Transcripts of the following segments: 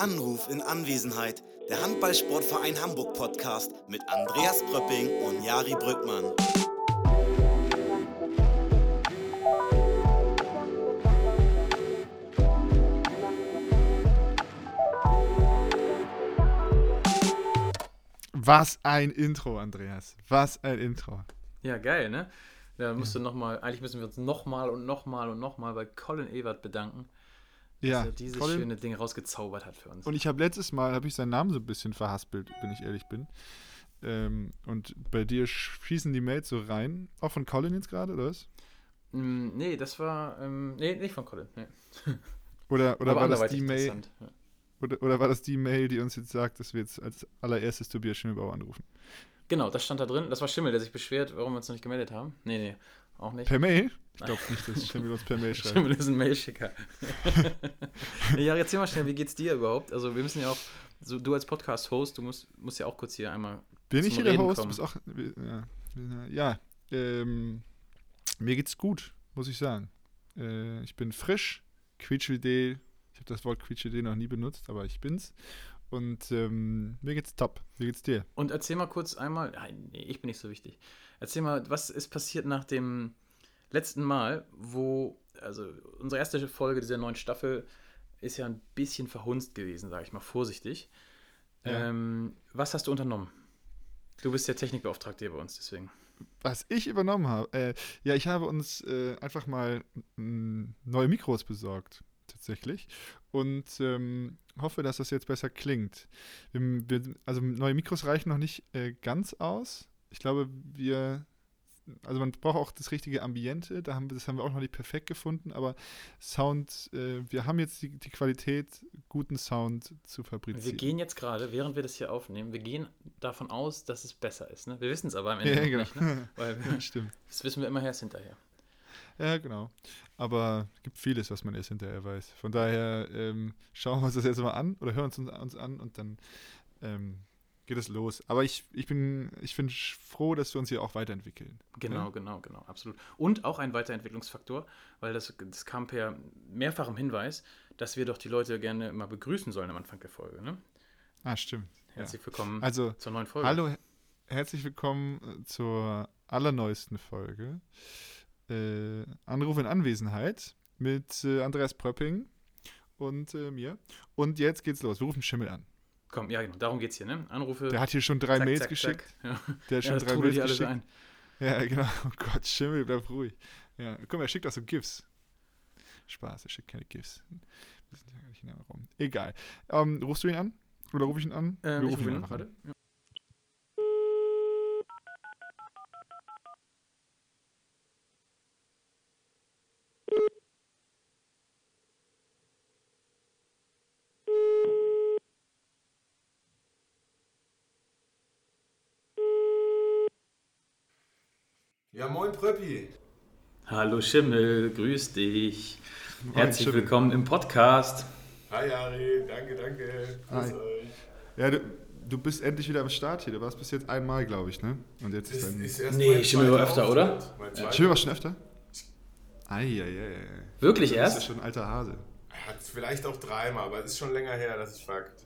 Anruf in Anwesenheit. Der Handballsportverein Hamburg Podcast mit Andreas Pröpping und Jari Brückmann. Was ein Intro, Andreas. Was ein Intro. Ja, geil, ne? Da musst du nochmal, eigentlich müssen wir uns nochmal und nochmal und nochmal bei Colin Ewert bedanken, dass Ja, er dieses Colin- schöne Ding rausgezaubert hat für uns. Und ich habe letztes Mal, habe ich seinen Namen so ein bisschen verhaspelt, wenn ich ehrlich bin. Ähm, und bei dir schießen die Mails so rein. Auch von Colin jetzt gerade, oder was? Mm, nee, das war, ähm, nee, nicht von Colin. Nee. Oder, oder, Aber war das die Mail, Ja. oder, oder war das die Mail, die uns jetzt sagt, dass wir jetzt als allererstes Tobias Schimmelbauer anrufen? Genau, das stand da drin. Das war Schimmel, der sich beschwert, warum wir uns noch nicht gemeldet haben. Nee, nee, auch nicht. Per Mail? Ich glaube nicht, dass Schimmel uns per Mail schreibt. Schimmel ist ein Mailschicker. ja, erzähl mal schnell, wie geht's dir überhaupt? Also, wir müssen ja auch, so, du als Podcast-Host, du musst, musst ja auch kurz hier einmal Bin ich hier der Host? Kommen. bist auch. Ja, ja ähm, mir geht's gut, muss ich sagen. Äh, ich bin frisch, quietschidee. Ich habe das Wort quietschidee noch nie benutzt, aber ich bin's. Und ähm, mir geht's top. Wie geht's dir? Und erzähl mal kurz einmal, nein, ich bin nicht so wichtig. Erzähl mal, was ist passiert nach dem letzten Mal, wo, also unsere erste Folge dieser neuen Staffel ist ja ein bisschen verhunzt gewesen, sage ich mal vorsichtig. Ja. Ähm, was hast du unternommen? Du bist der Technikbeauftragte hier bei uns, deswegen. Was ich übernommen habe, äh, ja, ich habe uns äh, einfach mal mm, neue Mikros besorgt, tatsächlich. Und ähm, hoffe, dass das jetzt besser klingt. Wir, wir, also neue Mikros reichen noch nicht äh, ganz aus. Ich glaube, wir, also man braucht auch das richtige Ambiente. Da haben wir, das haben wir auch noch nicht perfekt gefunden, aber Sound, äh, wir haben jetzt die, die Qualität, guten Sound zu Wir fabrizieren. gehen jetzt gerade, während wir das hier aufnehmen, wir gehen davon aus, dass es besser ist. Ne? Wir wissen es aber am Ende Ja, genau. nicht. Ne? Weil wir, Stimmt. das wissen wir immer erst hinterher. Ja, genau. Aber es gibt vieles, was man erst hinterher weiß. Von daher ähm, schauen wir uns das jetzt mal an oder hören uns uns an und dann ähm, geht es los. Aber ich, ich bin, ich bin froh, dass wir uns hier auch weiterentwickeln. Genau, Ja? genau, genau, absolut. Und auch ein Weiterentwicklungsfaktor, weil das, das kam per mehrfachem Hinweis, dass wir doch die Leute gerne mal begrüßen sollen am Anfang der Folge. Ne? Ah, stimmt. Ja. Herzlich willkommen Also, zur neuen Folge. hallo, her- herzlich willkommen äh, zur allerneuesten Folge. Äh, Anruf in Anwesenheit mit äh, Andreas Pröpping und äh, mir. Und jetzt geht's los. Wir rufen Schimmel an. Komm, ja, genau, darum geht's hier, ne? Anrufe. Der hat hier schon drei zack, Mails zack, geschickt. zack. Ja, Der hat ja schon das drei Mails geschickt. ein. Ja, genau. Oh Gott, Schimmel, bleib ruhig. Ja, guck mal, er schickt auch so GIFs. Spaß, er schickt keine GIFs. Wir sind ja gar nicht in einem Raum. Egal. Ähm, rufst du ihn an? Oder rufe ich ihn an? Ähm, Wir ich rufen ihn an. warte. Ja. Ja, moin Pröppi. Hallo Schimmel, grüß dich. Herzlich Schimmel. willkommen im Podcast. Hi Ari, danke, danke. Grüß Hi. euch. Ja, du, du bist endlich wieder am Start hier. Du warst bis jetzt einmal, glaube ich, ne? Und jetzt ist Ist, dein. ist erst Nee, mein Schimmel war öfter, oder? Zweiter. Schimmel war schon öfter? Eieiei. Wirklich Du bist ja erst? schon ein alter Hase. Hat vielleicht auch dreimal, aber es ist schon länger her, das ist Fakt.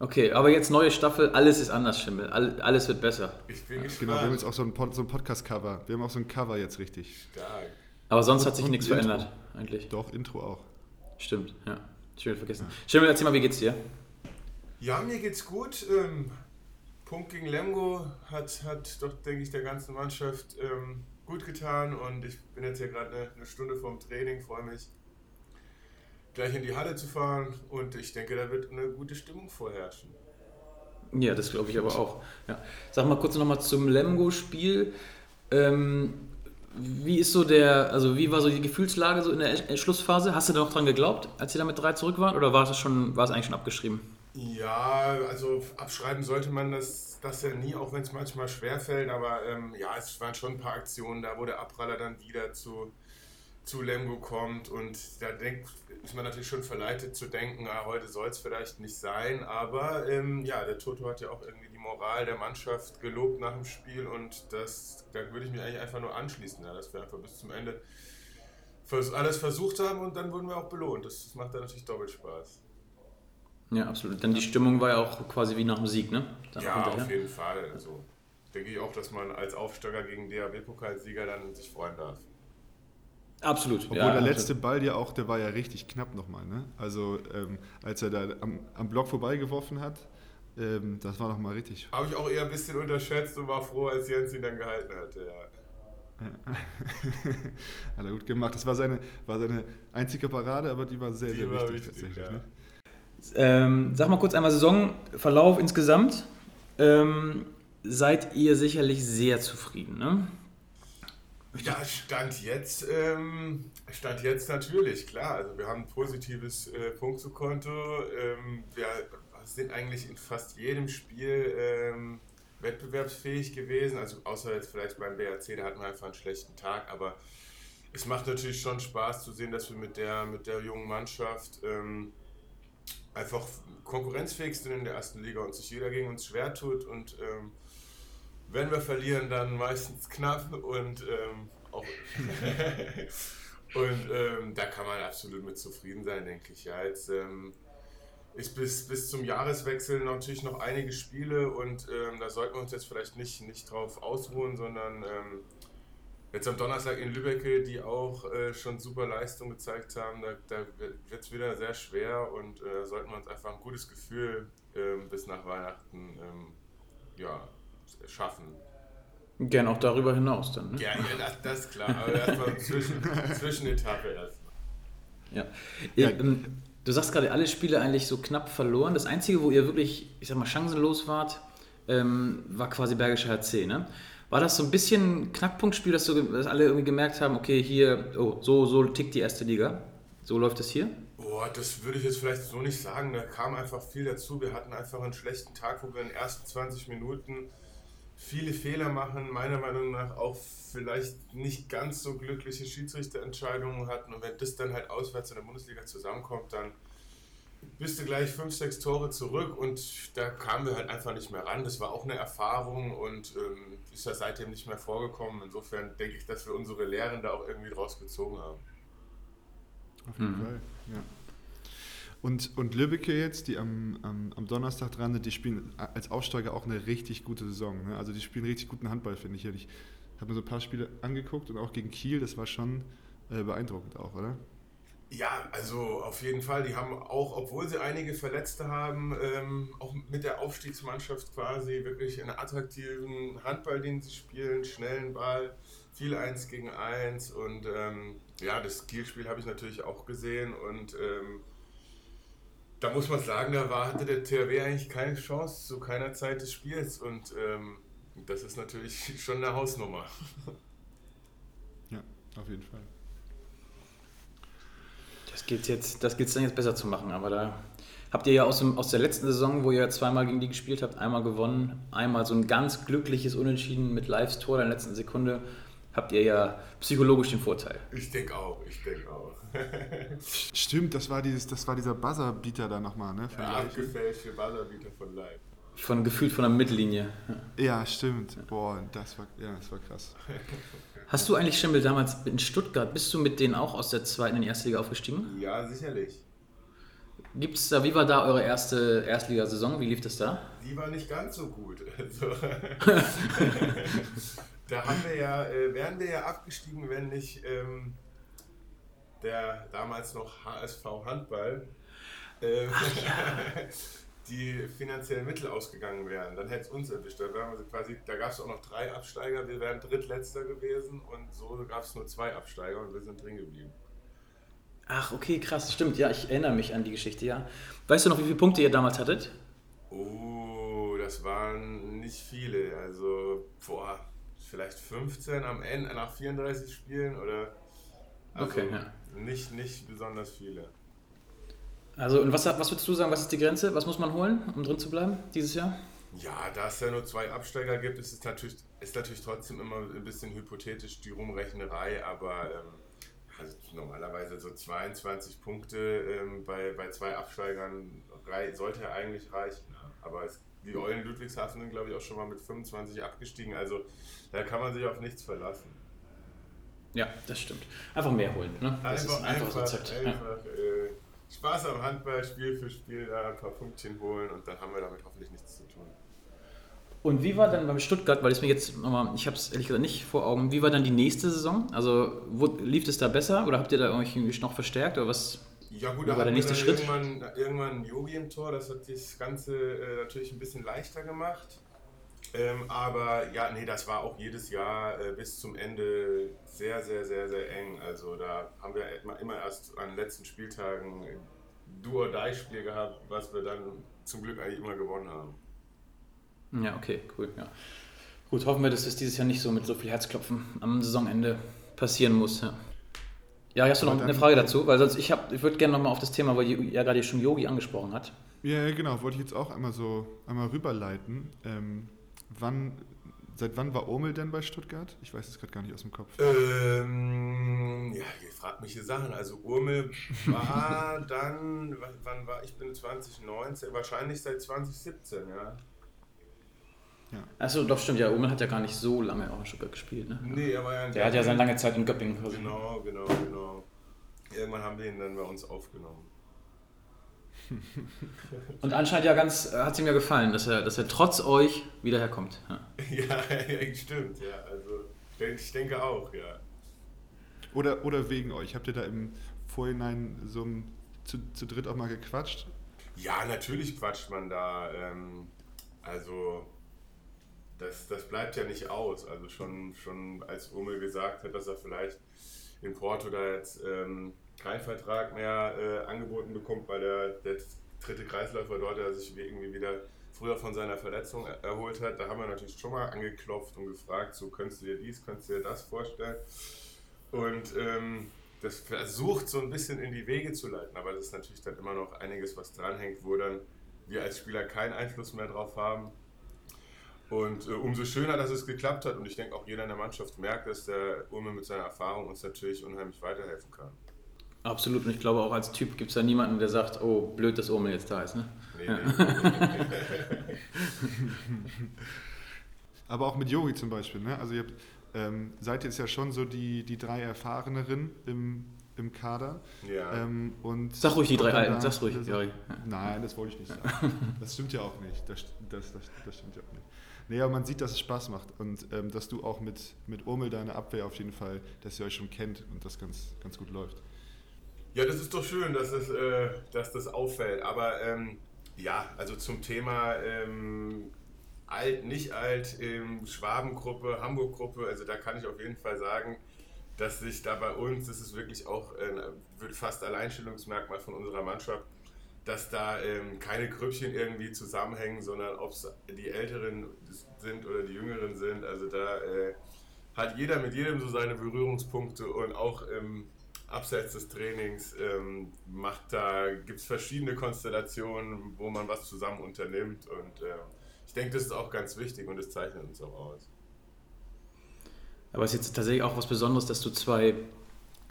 Okay, aber jetzt neue Staffel, alles ist anders, Schimmel. All, alles wird besser. Ich bin gespannt. Genau, wir haben jetzt auch so ein, Pod, so ein Podcast-Cover. Wir haben auch so ein Cover jetzt richtig. Stark. Aber sonst hat sich Und nichts Intro. verändert, eigentlich. Doch, Intro auch. Stimmt, ja. Schön vergessen. Schimmel, erzähl mal, wie geht's dir? Ja, mir geht's gut. Ähm, Punkt gegen Lemgo hat, hat doch, denke ich, der ganzen Mannschaft ähm, gut getan und ich bin jetzt hier gerade eine, eine Stunde vorm Training, freue mich gleich in die Halle zu fahren und ich denke, da wird eine gute Stimmung vorherrschen. Ja, das glaube ich aber auch. Ja. Sag mal kurz nochmal zum Lemgo-Spiel. Ähm, wie ist so der, also wie war so die Gefühlslage so in der Schlussphase? Hast du da noch dran geglaubt, als ihr da mit drei zurück waren? Oder war es schon, war es eigentlich schon abgeschrieben? Ja, also abschreiben sollte man das, das ja nie, auch wenn es manchmal schwerfällt. Aber ähm, ja, es waren schon ein paar Aktionen da, wo der Abpraller dann wieder zu, zu Lemgo kommt. Und da denkt, ist man natürlich schon verleitet zu denken, ah, heute soll es vielleicht nicht sein. Aber ähm, ja, der Toto hat ja auch irgendwie die Moral der Mannschaft gelobt nach dem Spiel. Und das, da würde ich mich eigentlich einfach nur anschließen, ja, dass wir einfach bis zum Ende alles versucht haben und dann wurden wir auch belohnt. Das, das macht dann natürlich doppelt Spaß. Ja, absolut. Dann die Stimmung war ja auch quasi wie nach dem Sieg, ne? Dann ja, hinterher. auf jeden Fall. Also denke ich auch, dass man als Aufsteiger gegen DHB-Pokalsieger dann sich freuen darf. Absolut. Obwohl ja, der absolut. letzte Ball ja auch, der war ja richtig knapp nochmal, ne? Also ähm, als er da am, am Block vorbeigeworfen hat, ähm, das war nochmal richtig. Habe ich auch eher ein bisschen unterschätzt und war froh, als Jens ihn dann gehalten hatte. Ja. Hat er gut gemacht. Das war seine, war seine einzige Parade, aber die war sehr, Die sehr war wichtig, wichtig, tatsächlich. ja. Ne? Ähm, sag mal kurz einmal Saisonverlauf insgesamt. Ähm, seid ihr sicherlich sehr zufrieden, ne? Ja, Stand jetzt, ähm, Stand jetzt natürlich, klar. Also wir haben ein positives äh, Punktekonto. Ähm, wir sind eigentlich in fast jedem Spiel ähm, wettbewerbsfähig gewesen. Also außer jetzt vielleicht beim BRC, da hatten wir einfach einen schlechten Tag. Aber es macht natürlich schon Spaß zu sehen, dass wir mit der, mit der jungen Mannschaft ähm, einfach konkurrenzfähig sind in der ersten Liga und sich jeder gegen uns schwer tut. Und ähm, wenn wir verlieren, dann meistens knapp und ähm, auch und ähm, da kann man absolut mit zufrieden sein, denke ich. Ja, jetzt ähm, ist bis, bis zum Jahreswechsel natürlich noch einige Spiele und ähm, da sollten wir uns jetzt vielleicht nicht, nicht drauf ausruhen, sondern ähm, jetzt am Donnerstag in Lübeck, die auch äh, schon super Leistung gezeigt haben, da, da wird es wieder sehr schwer und äh, sollten wir uns einfach ein gutes Gefühl ähm, bis nach Weihnachten ja, schaffen. Gern auch darüber hinaus dann, ne? Ja, ja das, das ist klar, aber erstmal zwischen, Zwischenetappe erstmal. Ja. Ja. Ähm, du sagst gerade, alle Spiele eigentlich so knapp verloren. Das Einzige, wo ihr wirklich, ich sag mal, chancenlos wart, ähm, war quasi Bergischer HC, ne? War das so ein bisschen ein Knackpunktspiel, dass, so, dass alle irgendwie gemerkt haben, okay, hier, oh, so, so tickt die erste Liga? So läuft es hier? Boah, das würde ich jetzt vielleicht so nicht sagen. Da kam einfach viel dazu. Wir hatten einfach einen schlechten Tag, wo wir in den ersten 20 Minuten viele Fehler machen, meiner Meinung nach auch vielleicht nicht ganz so glückliche Schiedsrichterentscheidungen hatten. Und wenn das dann halt auswärts in der Bundesliga zusammenkommt, dann bist du gleich fünf, sechs Tore zurück und da kamen wir halt einfach nicht mehr ran. Das war auch eine Erfahrung und ähm, ist ja seitdem nicht mehr vorgekommen. Insofern denke ich, dass wir unsere Lehren da auch irgendwie draus gezogen haben. Auf jeden Mhm. Fall, ja. Und, und Lübbecke jetzt, die am, am, am Donnerstag dran sind, die spielen als Aufsteiger auch eine richtig gute Saison. Ne? Also die spielen richtig guten Handball, finde ich. Ich habe mir so ein paar Spiele angeguckt und auch gegen Kiel, das war schon äh, beeindruckend auch, oder? Ja, also auf jeden Fall. Die haben auch, obwohl sie einige Verletzte haben, ähm, auch mit der Aufstiegsmannschaft quasi wirklich einen attraktiven Handball, den sie spielen, schnellen Ball, viel Eins gegen Eins und ähm, ja, das Kielspiel habe ich natürlich auch gesehen und ähm, da muss man sagen, da war, hatte der THW eigentlich keine Chance zu keiner Zeit des Spiels und ähm, das ist natürlich schon eine Hausnummer. Ja, auf jeden Fall. Das gilt jetzt, das gilt dann jetzt besser zu machen, aber da habt ihr ja aus, dem, aus der letzten Saison, wo ihr zweimal gegen die gespielt habt, einmal gewonnen, einmal so ein ganz glückliches Unentschieden mit Lives Tor in der letzten Sekunde, habt ihr ja psychologisch den Vorteil. Ich denke auch, ich denke auch. Stimmt, das war, dieses, das war dieser Buzzer-Beater da nochmal, ne? Von Ja, abgefälschte Ballerbieter von Live. Von gefühlt von der Mittellinie. Ja, stimmt. Boah, das war, ja, das war krass. Hast du eigentlich, Schimmel, damals in Stuttgart, bist du mit denen auch aus der zweiten in die erste Liga aufgestiegen? Ja, sicherlich. Gibt's da, wie war da eure erste Erstligasaison? Wie lief das da? Die war nicht ganz so gut. Also, da haben wir ja, äh, wären wir ja abgestiegen, wenn nicht ähm, der damals noch HSV Handball ähm, die finanziellen Mittel ausgegangen wären. Dann hätte es uns erwischt. Da, quasi, da gab es auch noch drei Absteiger. Wir wären Drittletzter gewesen und so gab es nur zwei Absteiger und wir sind drin geblieben. Ach, okay, krass, stimmt. Ja, ich erinnere mich an die Geschichte, ja. Weißt du noch, wie viele Punkte ihr damals hattet? Oh, das waren nicht viele. Also, boah, vielleicht 15 am Ende nach 34 Spielen oder. Also Okay, ja. Nicht, nicht besonders viele. Also, und was, was würdest du sagen, was ist die Grenze? Was muss man holen, um drin zu bleiben dieses Jahr? Ja, da es ja nur zwei Absteiger gibt, ist es natürlich, ist natürlich trotzdem immer ein bisschen hypothetisch die Rumrechnerei, aber ähm, also normalerweise so 22 Punkte ähm, bei, bei zwei Absteigern sollte ja eigentlich reichen. Ja. Aber es, die Eulen Ludwigshafen sind, glaube ich, auch schon mal mit 25 abgestiegen, also da kann man sich auf nichts verlassen. Ja, das stimmt. Einfach mehr holen, ne? Das ist ein einfaches einfach, Rezept. Ja. einfach äh, Spaß am Handball, Spiel für Spiel da ein paar Punktchen holen und dann haben wir damit hoffentlich nichts zu tun. Und wie war dann beim Stuttgart, weil es mir jetzt nochmal, ich habe es ehrlich gesagt nicht vor Augen, wie war dann die nächste Saison? Also wo, lief es da besser oder habt ihr da irgendwie noch verstärkt oder was? Ja gut, da war der nächste Schritt? Irgendwann, irgendwann Yogi im Tor, das hat das Ganze äh, natürlich ein bisschen leichter gemacht. Ähm, aber ja, nee, das war auch jedes Jahr äh, bis zum Ende sehr, sehr, sehr, sehr eng. Also da haben wir immer, erst an den letzten Spieltagen ein Do-or-Die-Spiel gehabt, was wir dann zum Glück eigentlich immer gewonnen haben. Ja, okay, cool. Ja. Gut, hoffen wir, dass es dieses Jahr nicht so mit so viel Herzklopfen am Saisonende passieren muss. Ja, ja hast du noch eine Frage dazu? Weil sonst, ich, hab, ich würde gerne nochmal auf das Thema, weil ja gerade schon Yogi angesprochen hat. Ja, genau, wollte ich jetzt auch einmal so einmal rüberleiten. Ähm, wann, seit wann war Omel denn bei Stuttgart? Ich weiß es gerade gar nicht aus dem Kopf. Ähm, ja, ihr fragt mich hier Sachen. Also Urmel war dann, wann, wann war ich? bin 2019, wahrscheinlich seit 2017, ja. Achso, doch stimmt, ja, Omel hat ja gar nicht so lange auch in Stuttgart gespielt. Ne? Nee, er war ja Der hat ja seine lange Zeit in Göppingen quasi. Genau, genau, genau. Irgendwann haben wir ihn dann bei uns aufgenommen. Und anscheinend ja ganz, hat es ihm ja gefallen, dass er, dass er trotz euch wieder herkommt. Ja. Ja, stimmt, ja. Also ich denke auch, ja. Oder, oder wegen euch? Habt ihr da im Vorhinein so ein, zu, zu dritt auch mal gequatscht? Ja, natürlich quatscht man da. Ähm, also das, das bleibt ja nicht aus. Also schon, schon als Ummel gesagt hat, dass er vielleicht in Porto da jetzt ähm, keinen Vertrag mehr äh, angeboten bekommt, weil der, der dritte Kreisläufer dort der sich irgendwie wieder früher von seiner Verletzung er- erholt hat. Da haben wir natürlich schon mal angeklopft und gefragt, so könntest du dir dies, könntest du dir das vorstellen. Und ähm, das versucht so ein bisschen in die Wege zu leiten, aber das ist natürlich dann immer noch einiges, was dranhängt, wo dann wir als Spieler keinen Einfluss mehr drauf haben. Und äh, umso schöner, dass es geklappt hat. Und ich denke auch jeder in der Mannschaft merkt, dass der Urme mit seiner Erfahrung uns natürlich unheimlich weiterhelfen kann. Absolut, und ich glaube auch als Typ gibt es da niemanden, der sagt, oh, blöd, dass Omel jetzt da ist. Ne? Nee, Ja. nee. Aber auch mit Yogi zum Beispiel, ne? Also ihr habt, ähm, seid jetzt ja schon so die, die drei Erfahreneren im, im Kader. ja. Ähm, und Sag ruhig die drei Alten, sag's ruhig, Jari. Nein, das wollte ich nicht sagen. Das stimmt ja auch nicht. Das, das, das, das stimmt ja auch nicht. Aber man sieht, dass es Spaß macht und ähm, dass du auch mit, mit Urmel deine Abwehr auf jeden Fall, dass ihr euch schon kennt und das ganz, ganz gut läuft. Ja, das ist doch schön, dass, es, äh, dass das auffällt. Aber ähm, ja, also zum Thema ähm, alt, nicht alt, ähm, Schwabengruppe, Hamburg-Gruppe, also da kann ich auf jeden Fall sagen, dass sich da bei uns, das ist wirklich auch ein fast Alleinstellungsmerkmal von unserer Mannschaft, dass da ähm, keine Grüppchen irgendwie zusammenhängen, sondern ob es die Älteren sind oder die Jüngeren sind. Also da äh, hat jeder mit jedem so seine Berührungspunkte und auch im abseits des Trainings ähm, macht da gibt es verschiedene Konstellationen, wo man was zusammen unternimmt und äh, ich denke, das ist auch ganz wichtig und das zeichnet uns auch aus. Aber es ist jetzt tatsächlich auch was Besonderes, dass du zwei,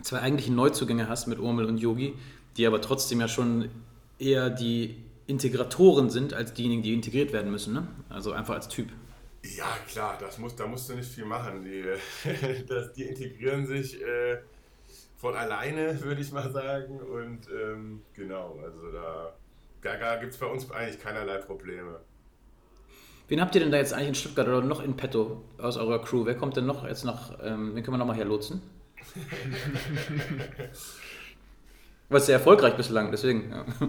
zwei eigentliche Neuzugänge hast mit Urmel und Yogi, die aber trotzdem ja schon eher die Integratoren sind, als diejenigen, die integriert werden müssen. Ne? Also einfach als Typ. Ja, klar, das muss, da musst du nicht viel machen. Die, das, die integrieren sich äh, von alleine, würde ich mal sagen. Und ähm, genau, also da, da, da gibt es bei uns eigentlich keinerlei Probleme. Wen habt ihr denn da jetzt eigentlich in Stuttgart oder noch in petto aus eurer Crew? Wer kommt denn noch jetzt nach, ähm, wen können wir nochmal herlotsen? War sehr erfolgreich bislang, deswegen. Ja.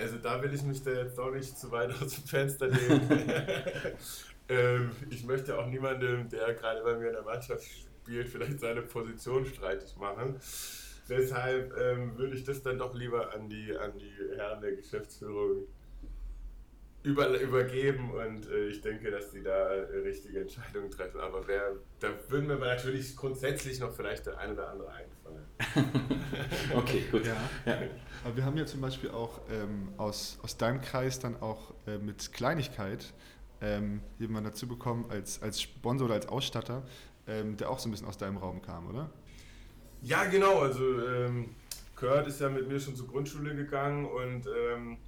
Also da will ich mich da jetzt doch nicht zu weit aus dem Fenster lehnen. ähm, ich möchte auch niemandem, der gerade bei mir in der Mannschaft spielt, vielleicht seine Position streitig machen. Deshalb ähm, würde ich das dann doch lieber an die, an die Herren der Geschäftsführung über, übergeben und äh, ich denke, dass die da richtige Entscheidungen treffen. Aber wer, da würden mir natürlich grundsätzlich noch vielleicht der ein oder andere einfallen. Okay, gut. Ja. Ja. Aber wir haben ja zum Beispiel auch ähm, aus, aus deinem Kreis dann auch äh, mit Kleinigkeit ähm, jemanden dazu bekommen als, als Sponsor oder als Ausstatter, ähm, der auch so ein bisschen aus deinem Raum kam, oder? Ja, genau. Also ähm, Kurt ist ja mit mir schon zur Grundschule gegangen und ähm,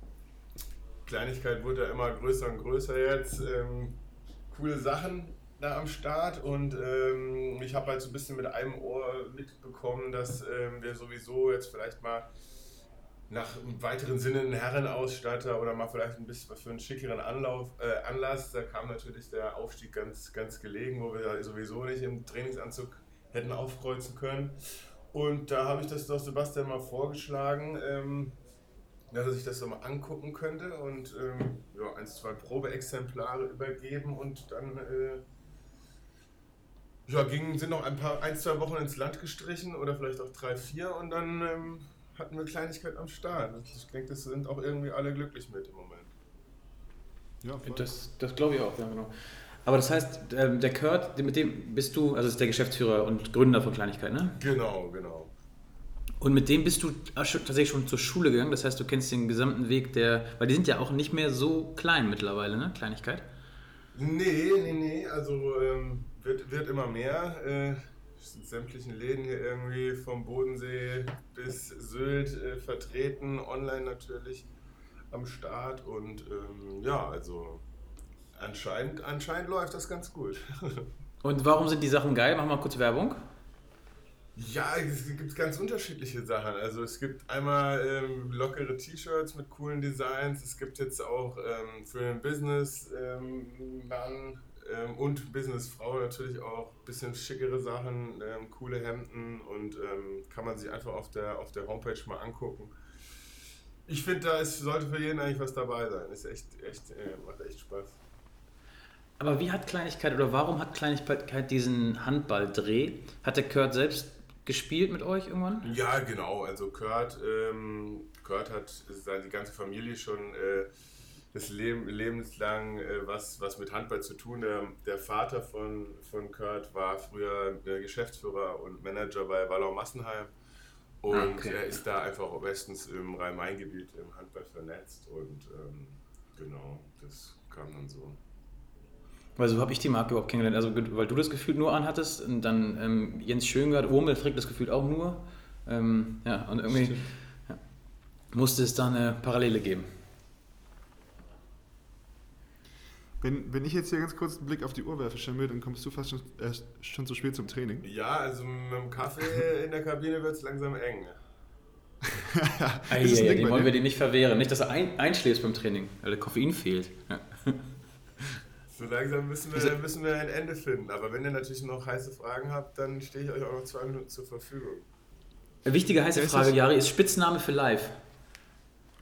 Kleinigkeit wurde ja immer größer und größer jetzt. Ähm, coole Sachen da am Start und ähm, ich habe halt so ein bisschen mit einem Ohr mitbekommen, dass ähm, wir sowieso jetzt vielleicht mal nach im weiteren Sinne ein Herrenausstatter oder mal vielleicht ein bisschen für einen schickeren Anlauf, äh, Anlass. Da kam natürlich der Aufstieg ganz, ganz gelegen, wo wir sowieso nicht im Trainingsanzug hätten aufkreuzen können. Und da habe ich das doch Sebastian mal vorgeschlagen, ähm, dass er sich das so mal angucken könnte und ähm, ja, ein, zwei Probeexemplare übergeben und dann äh, ja, ging, sind noch ein paar, ein, zwei Wochen ins Land gestrichen oder vielleicht auch drei, vier und dann ähm, hatten wir Kleinigkeit am Start. Ich denke, das sind auch irgendwie alle glücklich mit im Moment. Ja, das, das glaube ich auch, ja, genau. Aber das heißt, ähm, der Kurt, mit dem bist du, also ist der Geschäftsführer und Gründer von Kleinigkeit, ne? Genau, genau. Und mit dem bist du tatsächlich schon zur Schule gegangen. Das heißt, du kennst den gesamten Weg der. Weil die sind ja auch nicht mehr so klein mittlerweile, ne? Kleinigkeit. Nee, nee, nee. Also ähm, wird, wird immer mehr. Äh, sind sämtlichen Läden hier irgendwie vom Bodensee bis Sylt äh, vertreten, online natürlich am Start. Und ähm, ja, also anscheinend, anscheinend läuft das ganz gut. Und warum sind die Sachen geil? Machen wir mal kurz Werbung. Ja, es gibt ganz unterschiedliche Sachen. Also es gibt einmal ähm, lockere T-Shirts mit coolen Designs. Es gibt jetzt auch ähm, für den Business-Mann ähm, ähm, und Businessfrau natürlich auch ein bisschen schickere Sachen, ähm, coole Hemden und ähm, kann man sich einfach auf der, auf der Homepage mal angucken. Ich finde, da ist, sollte für jeden eigentlich was dabei sein. Ist echt, echt, äh, macht echt Spaß. Aber wie hat Kleinigkeit oder warum hat Kleinigkeit diesen Handballdreh? Hat der Kurt selbst gespielt mit euch irgendwann? Ja, genau. Also Kurt, ähm, Kurt hat seine ganze Familie schon äh, das Leben, lebenslang äh, was, was mit Handball zu tun. Der, der Vater von, von Kurt war früher Geschäftsführer und Manager bei Wallau Massenheim. Und ah, okay. er ist da einfach bestens im Rhein-Main-Gebiet im Handball vernetzt. Und ähm, genau, das kam dann so. Weil so habe ich die Marke überhaupt kennengelernt. Also, weil du das Gefühl nur anhattest und dann ähm, Jens Schöngard, Urmel trägt das Gefühl auch nur. Ähm, ja, und irgendwie ja, musste es da eine Parallele geben. Wenn, wenn ich jetzt hier ganz kurz einen Blick auf die Uhr werfe, Schimmel, dann kommst du fast schon, äh, schon zu spät zum Training. Ja, also mit dem Kaffee in der Kabine wird es langsam eng. Ei, den wollen wir dir nicht verwehren. Nicht, dass er ein, einschläfst beim Training, weil der Koffein fehlt. Ja. So langsam müssen wir, müssen wir ein Ende finden. Aber wenn ihr natürlich noch heiße Fragen habt, dann stehe ich euch auch noch zwei Minuten zur Verfügung. Eine wichtige heiße Frage, Jari, ist Spitzname für live?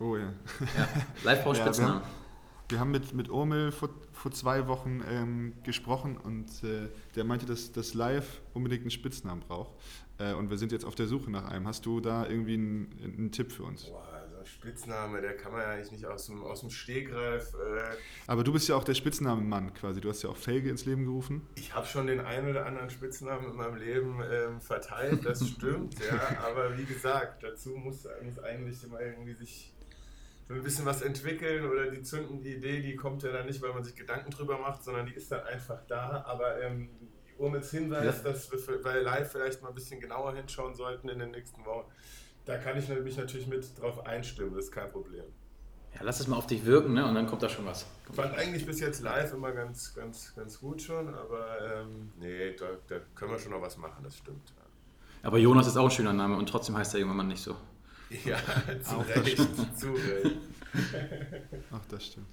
Oh ja. ja live braucht ja, Spitznamen. Wir haben mit, mit Omel vor, vor zwei Wochen ähm, gesprochen und äh, der meinte, dass das Live unbedingt einen Spitznamen braucht. Äh, und wir sind jetzt auf der Suche nach einem. Hast du da irgendwie einen, einen Tipp für uns? Boah, also Spitzname, der kann man ja eigentlich nicht aus dem, aus dem Stegreif. Äh Aber du bist ja auch der Spitznamenmann quasi. Du hast ja auch Felge ins Leben gerufen. Ich habe schon den einen oder anderen Spitznamen in meinem Leben ähm, verteilt, das stimmt, ja. Aber wie gesagt, dazu muss, muss eigentlich immer irgendwie sich ein bisschen was entwickeln oder die zündende Idee, die kommt ja dann nicht, weil man sich Gedanken drüber macht, sondern die ist dann einfach da. Aber ähm, Urmels Hinweis, ja. dass wir für, bei Live vielleicht mal ein bisschen genauer hinschauen sollten in den nächsten Wochen, da kann ich mich natürlich mit drauf einstimmen, das ist kein Problem. Ja, lass es mal auf dich wirken, ne? Und dann kommt da schon was. Ich fand eigentlich bis jetzt live immer ganz, ganz, ganz gut schon, aber ähm, nee, da, da, können wir schon noch was machen, das stimmt. Ja. Aber Jonas ist auch ein schöner Name und trotzdem heißt er irgendwann nicht so. Ja, zu Auch Recht, zu Recht. Ach, das stimmt.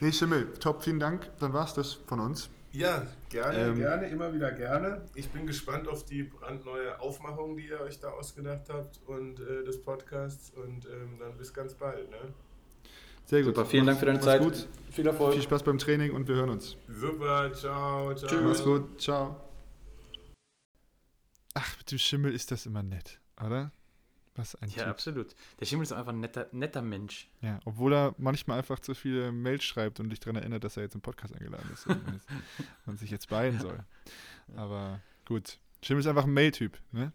Nee, Schimmel, top, vielen Dank. Dann war es das von uns. Ja, gerne, ähm, gerne, immer wieder gerne. Ich bin gespannt auf die brandneue Aufmachung, die ihr euch da ausgedacht habt und äh, des Podcasts. Und ähm, dann bis ganz bald. Ne? Sehr gut. Super, vielen Dank für deine Zeit. Gut. Viel Erfolg. Viel Spaß beim Training und wir hören uns. Super, ciao, ciao. Tschüss. Mach's gut, ciao. Ach, mit dem Schimmel ist das immer nett, oder? Was ein Ja, typ. absolut. Der Schimmel ist einfach ein netter, netter Mensch. Ja, obwohl er manchmal einfach zu viele Mails schreibt und dich daran erinnert, dass er jetzt im Podcast eingeladen ist und sich jetzt beeilen soll. Aber gut. Schimmel ist einfach ein Mail-Typ, ne?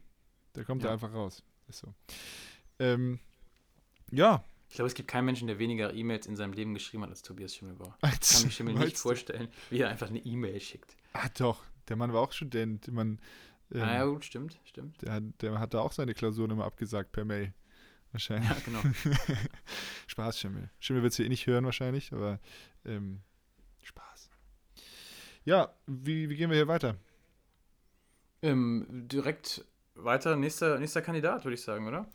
Der kommt ja. da einfach raus. Ist so. Ähm, ja. Ich glaube, es gibt keinen Menschen, der weniger E-Mails in seinem Leben geschrieben hat als Tobias Schimmelbauer. Ich kann mir Schimmel nicht vorstellen, wie er einfach eine E-Mail schickt. Ah, doch. Der Mann war auch Student. Man, ähm, ah, ja, gut, stimmt, stimmt. Der, der hat da auch seine Klausuren immer abgesagt per Mail. Wahrscheinlich. Ja, genau. Spaß, Schimmel. Schimmel wird es hier eh nicht hören, wahrscheinlich, aber ähm, Spaß. Ja, wie, wie gehen wir hier weiter? Ähm, direkt weiter, nächster, nächster Kandidat, würde ich sagen, oder?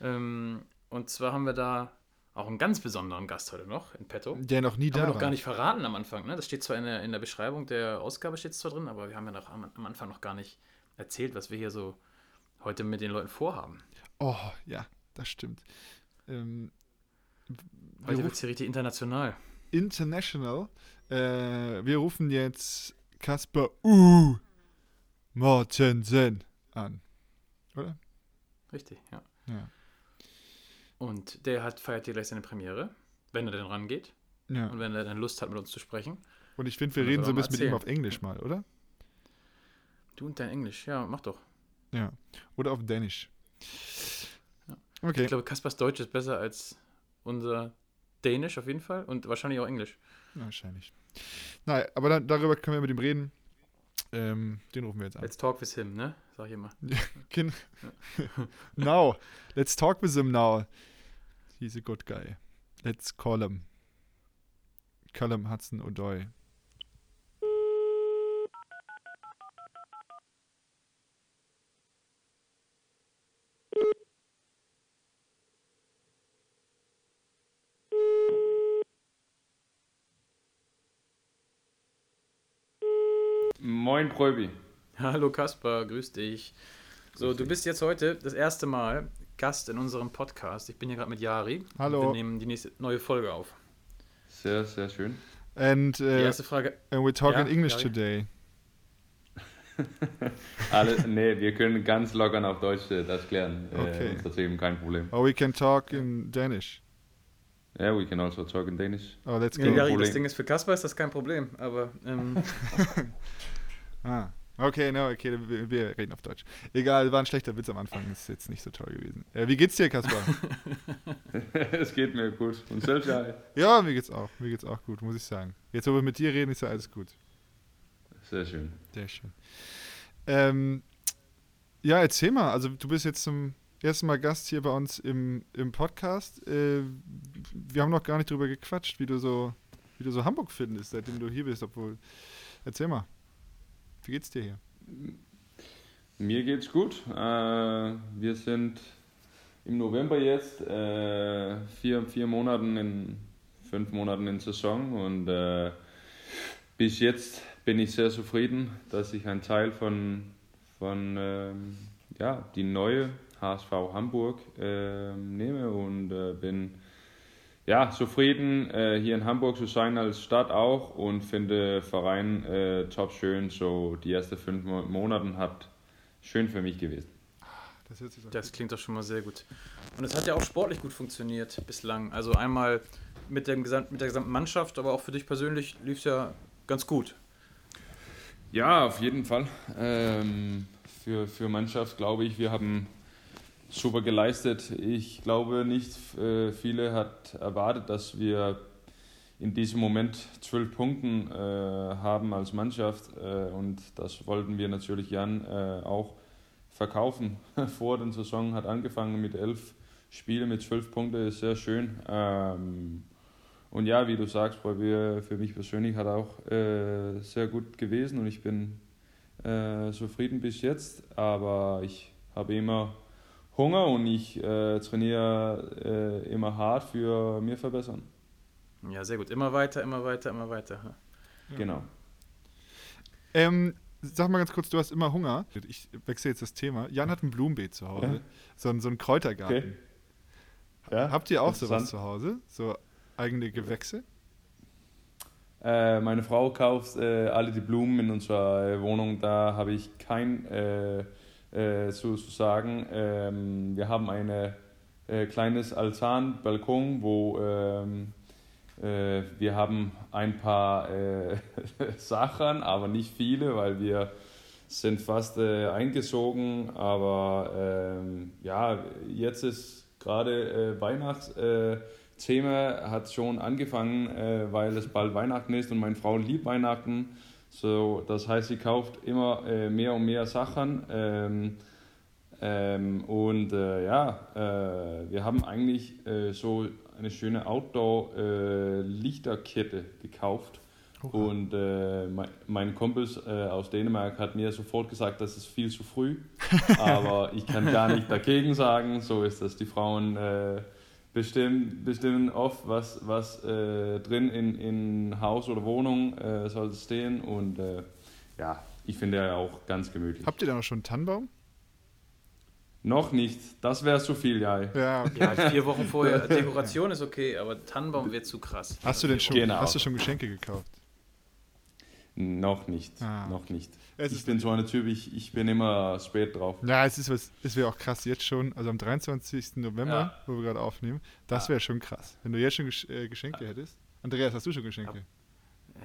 Ähm, Und zwar haben wir da auch einen ganz besonderen Gast heute noch in petto. Der noch nie Haben da wir war. noch gar nicht verraten am Anfang. Ne? Das steht zwar in der, in der Beschreibung der Ausgabe steht zwar drin, aber wir haben ja noch am, am Anfang noch gar nicht erzählt, was wir hier so heute mit den Leuten vorhaben. Oh, ja, das stimmt. Ähm, Heute wir wird rufen es hier richtig international. international. Äh, wir rufen jetzt Kasper U. Mortensen an. Oder? Richtig, ja. Ja. Und der hat, feiert hier gleich seine Premiere, wenn er denn rangeht ja. und wenn er dann Lust hat, mit uns zu sprechen. Und ich finde, wir reden so ein bisschen mit ihm auf Englisch mal, oder? Du und dein Englisch, ja, mach doch. Ja. Oder auf Dänisch. Ja. Okay. Ich glaube, Kaspers Deutsch ist besser als unser Dänisch auf jeden Fall und wahrscheinlich auch Englisch. Wahrscheinlich. Nein, aber dann, darüber können wir mit ihm reden. Ähm, den rufen wir jetzt an. Let's talk with him, ne? Sag ich immer. Now. Let's talk with him now. He's a good guy. Let's call him. Callum Hudson O'Doy. Moin Pröbi. Hallo Kaspar, grüß dich. So, du bist jetzt heute das erste Mal Gast in unserem Podcast. Ich bin hier gerade mit Yari. Hallo. Wir nehmen die nächste neue Folge auf. Sehr, sehr schön. And, Die uh, erste Frage. and we talk Ja, in English ja. today. Alle, nee, wir können ganz locker auf Deutsch äh, das klären. Okay. Äh, das ist eben kein Problem. Or we can talk in Danish. Yeah, we can also talk in Danish. Oh, let's Ja, go. Yari, das. Ding ist für Kaspar ist das kein Problem, aber ähm, Ah. Okay, no, okay, wir, wir reden auf Deutsch. Egal, war ein schlechter Witz am Anfang, ist jetzt nicht so toll gewesen. Äh, wie geht's dir, Kaspar? es geht mir gut. Und selbst ja. ja, mir geht's auch. Mir geht's auch gut, muss ich sagen. Jetzt, wo wir mit dir reden, ist ja alles gut. Sehr schön. Sehr schön. Ähm, ja, erzähl mal. Also, du bist jetzt zum ersten Mal Gast hier bei uns im, im Podcast. Äh, wir haben noch gar nicht drüber gequatscht, wie du so, wie du so Hamburg findest, seitdem du hier bist. Obwohl, erzähl mal. Wie geht's dir hier? Mir geht's gut. Äh, wir sind im November jetzt, äh, vier, vier Monaten in, fünf Monaten in Saison und äh, bis jetzt bin ich sehr zufrieden, dass ich ein Teil von, von ähm, ja, die neue HSV Hamburg ähm, nehme und äh, bin ja, zufrieden, äh, hier in Hamburg zu sein als Stadt auch und finde Verein äh, top schön. So die ersten fünf Mo Monate hat schön für mich gewesen. Das hört sich doch das klingt doch schon mal sehr gut. Und es hat ja auch sportlich gut funktioniert bislang. Also einmal mit, dem Gesamt, mit der gesamten Mannschaft, aber auch für dich persönlich lief es ja ganz gut. Ja, auf jeden Fall. Ähm, für, für Mannschaft glaube ich, wir haben super geleistet. Ich glaube nicht, äh, viele hat erwartet, dass wir in diesem Moment zwölf Punkten äh, haben als Mannschaft äh, und das wollten wir natürlich Jan auch verkaufen. Vor der Saison hat angefangen mit elf Spielen mit zwölf Punkten, ist sehr schön. Ähm, und ja, wie du sagst, mir, für mich persönlich hat auch sehr gut gewesen und ich bin zufrieden bis jetzt. Aber ich habe immer Hunger und ich äh, trainiere äh, immer hart für mir verbessern. Ja, sehr gut. Immer weiter, immer weiter, immer weiter. Genau. Ähm, sag mal ganz kurz, du hast immer Hunger. Ich wechsle jetzt das Thema. Jan hat ein Blumenbeet zu Hause. Ja. So, ein- so einen Kräutergarten. Okay. Ja, Habt ihr auch sowas zu Hause? So eigene Gewächse? Äh, meine Frau kauft äh, alle die Blumen in unserer äh, Wohnung. Da habe ich kein äh, äh, zu, zu sagen. Ähm, wir haben ein äh, kleines Altan, Balkon, wo ähm, äh, wir haben ein paar äh, Sachen, aber nicht viele, weil wir sind fast äh, eingezogen. Aber ähm, ja, jetzt ist gerade äh, Weihnachts. Äh, hat schon angefangen, weil es bald Weihnachten ist und meine Frau liebt Weihnachten. So, das heißt, sie kauft immer äh, mehr und mehr Sachen. Ähm, ähm, und äh, ja, äh, wir haben eigentlich äh, so eine schöne Outdoor-Lichterkette gekauft. Und äh, mein, mein Kumpel äh, aus Dänemark hat mir sofort gesagt, das ist viel zu früh. Aber ich kann gar nicht dagegen sagen. So ist das. Die Frauen äh, bestimmen, bestimmen oft, was, was äh, drin in, in Haus oder Wohnung äh, soll stehen. Und äh, ja, ich finde ja auch ganz gemütlich. Habt ihr da noch schon einen Tannenbaum? Noch nicht. Das wäre zu viel, ja. Ja, okay. Ja, vier Wochen vorher. Dekoration ist okay, aber Tannenbaum wird zu krass. Hast du denn schon, Genau. hast du schon Geschenke gekauft? Noch nicht. Ah, Noch nicht. Es Ich bin so ein Typ, ich, ich bin immer spät drauf. Ja, es ist was, es wäre auch krass jetzt schon, also am 23. November, Ja. wo wir gerade aufnehmen, das wäre schon krass. Wenn du jetzt schon Gesch äh, Geschenke hättest. Andreas, hast du schon Geschenke?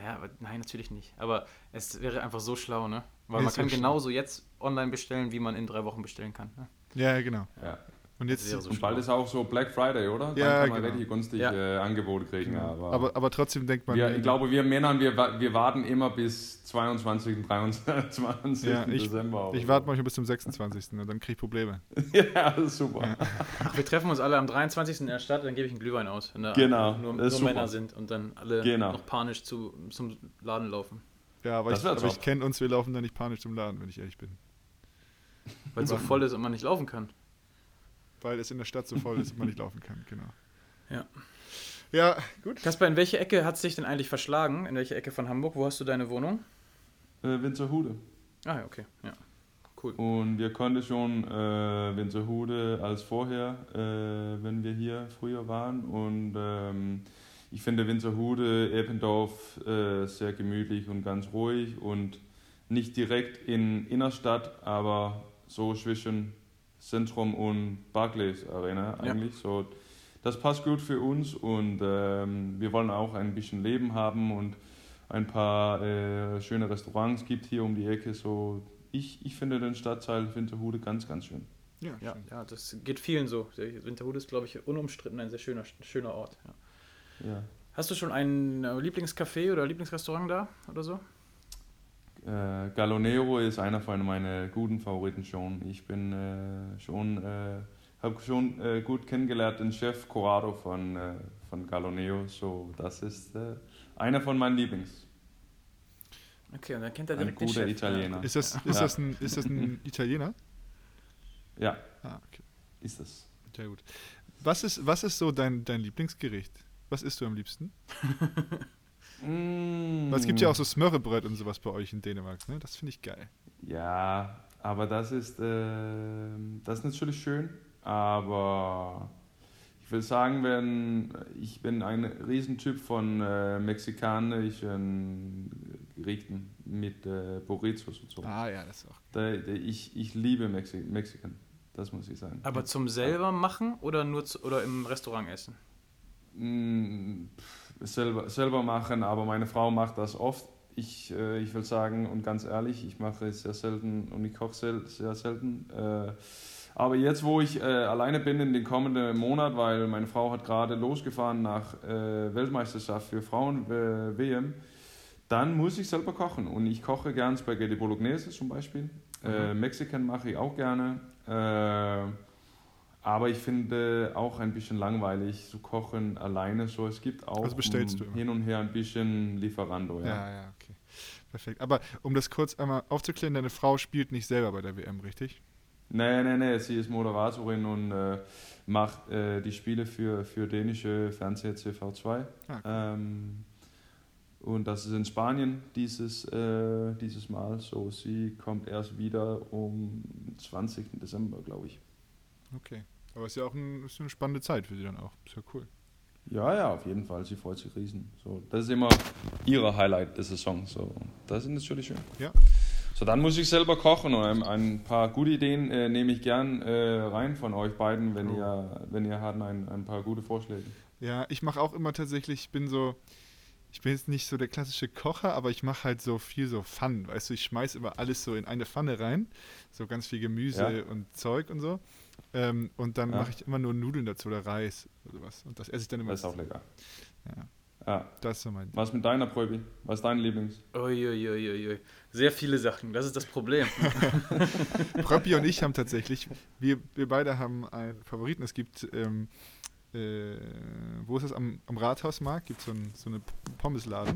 Ja, aber nein, natürlich nicht. Aber es wäre einfach so schlau, ne? Weil Ja, man es kann wäre schlau. genauso jetzt online bestellen, wie man in drei Wochen bestellen kann. Ne? Ja, genau. Ja. Und jetzt, so Und bald ist auch so Black Friday, oder? Dann Ja, kann man genau. richtig günstig Ja. äh, Angebote kriegen. Aber, aber, aber trotzdem denkt man, wir, ich glaube, wir Männern, wir, wir warten immer bis 22. 23. ja, ich, Dezember. ich warte manchmal bis zum 26. und dann kriege ich Probleme. ja, super. Ach, wir treffen uns alle am 23. in der Stadt, dann gebe ich einen Glühwein aus. Wenn da Genau, nur, das ist nur. Männer sind und dann alle Genau. noch panisch zu, zum Laden laufen. Ja, aber Das ich, aber ich kenne uns, wir laufen da nicht panisch zum Laden, wenn ich ehrlich bin. Weil es so voll ist und man nicht laufen kann. Weil es in der Stadt so voll ist und man nicht laufen kann, genau. Ja. Ja, gut. Kasper, in welche Ecke hat es dich denn eigentlich verschlagen? In welche Ecke von Hamburg? Wo hast du deine Wohnung? Äh, Winzerhude. Ah, ja, okay. Ja. Cool. Und wir konnten schon äh, Winzerhude als vorher, äh, wenn wir hier früher waren. Und ähm, ich finde Winzerhude, Eppendorf äh, sehr gemütlich und ganz ruhig und nicht direkt in Innerstadt, aber so zwischen Zentrum und Barclays Arena eigentlich. So, das passt gut für uns und ähm, wir wollen auch ein bisschen Leben haben und ein paar äh, schöne Restaurants gibt hier um die Ecke. So, ich, ich finde den Stadtteil Winterhude ganz, ganz schön. Ja, Ja, schön. ja, das geht vielen so. Winterhude ist, glaube ich, unumstritten ein sehr schöner, schöner Ort. Ja. Ja. Hast du schon ein äh, Lieblingscafé oder Lieblingsrestaurant da oder so? Äh, Galonero ist einer von meinen guten Favoriten schon. Ich bin äh, schon, äh, habe schon äh, gut kennengelernt den Chef Corrado von, äh, von Galonero. So, das ist äh, einer von meinen Lieblings. Okay, und dann kennt er Ein den guter Chef. Italiener. Ist das, ist, Ja. das ein, ist das ein Italiener? Ja, Ah, okay. ist das. Sehr gut. Was ist, was ist so dein, dein Lieblingsgericht? Was isst du am liebsten? Mm. Weil es gibt ja auch so Smørrebröt und sowas bei euch in Dänemark, ne? Das finde ich geil. Ja, aber das ist, äh, das ist natürlich schön, aber ich will sagen, wenn, ich bin ein Riesentyp von äh, mexikanischen Gerichten mit äh, Burritos und so. Ah ja, das ist auch. Da, da, ich, ich liebe Mexi Mexikan, das muss ich sagen. Aber zum selber machen oder nur zu, oder im Restaurant essen? Mm, pff, selber, selber machen, aber meine Frau macht das oft. Ich, äh, ich will sagen, und ganz ehrlich, ich mache es sehr selten und ich koche sehr, sehr selten. Äh, aber jetzt, wo ich äh, alleine bin in den kommenden Monat, weil meine Frau hat gerade losgefahren nach äh, Weltmeisterschaft für Frauen-WM, dann muss ich selber kochen. Und ich koche gern Spaghetti Bolognese zum Beispiel. Äh, Mexican mache ich auch gerne. Aber ich finde auch ein bisschen langweilig zu kochen alleine. So, es gibt auch Also bestellst du immer? hin und her ein bisschen Lieferando. Ja, Ja. ja, okay. Perfekt. Aber um das kurz einmal aufzuklären, deine Frau spielt nicht selber bei der WM, richtig? Nee, nee, nee, sie ist Moderatorin und äh, macht äh, die Spiele für, für dänische Fernseher CV2. Ah, cool. Ähm, und das ist in Spanien dieses, äh, dieses Mal. So, sie kommt erst wieder um 20. Dezember, glaube ich. Okay. Aber ist ja auch ein, ist eine spannende Zeit für sie dann auch. Ist ja cool. Ja, ja, auf jeden Fall. Sie freut sich riesen. So, das ist immer ihre Highlight der Saison. So, das ist natürlich schön. Ja. So, dann muss ich selber kochen und ein, ein paar gute Ideen äh, nehme ich gern äh, rein von euch beiden, wenn Oh. ihr, wenn ihr habt ein, ein paar gute Vorschläge. Ja, ich mache auch immer tatsächlich, ich bin so, ich bin jetzt nicht so der klassische Kocher, aber ich mache halt so viel so Pfannen, weißt du, ich schmeiß immer alles so in eine Pfanne rein, so ganz viel Gemüse Ja. und Zeug und so. Ähm, und dann Ja. mache ich immer nur Nudeln dazu oder Reis oder sowas. Und das esse ich dann immer. Das ist auch lecker. Ja, Ja. das ist so mein. Was mit deiner Pröbi? Was ist dein Lieblings? Uiuiuiui. Sehr viele Sachen, das ist das Problem. Proppi und ich haben tatsächlich, wir, wir beide haben einen Favoriten. Es gibt, ähm, äh, wo ist das? Am, am Rathausmarkt gibt so es so eine Pommesladen.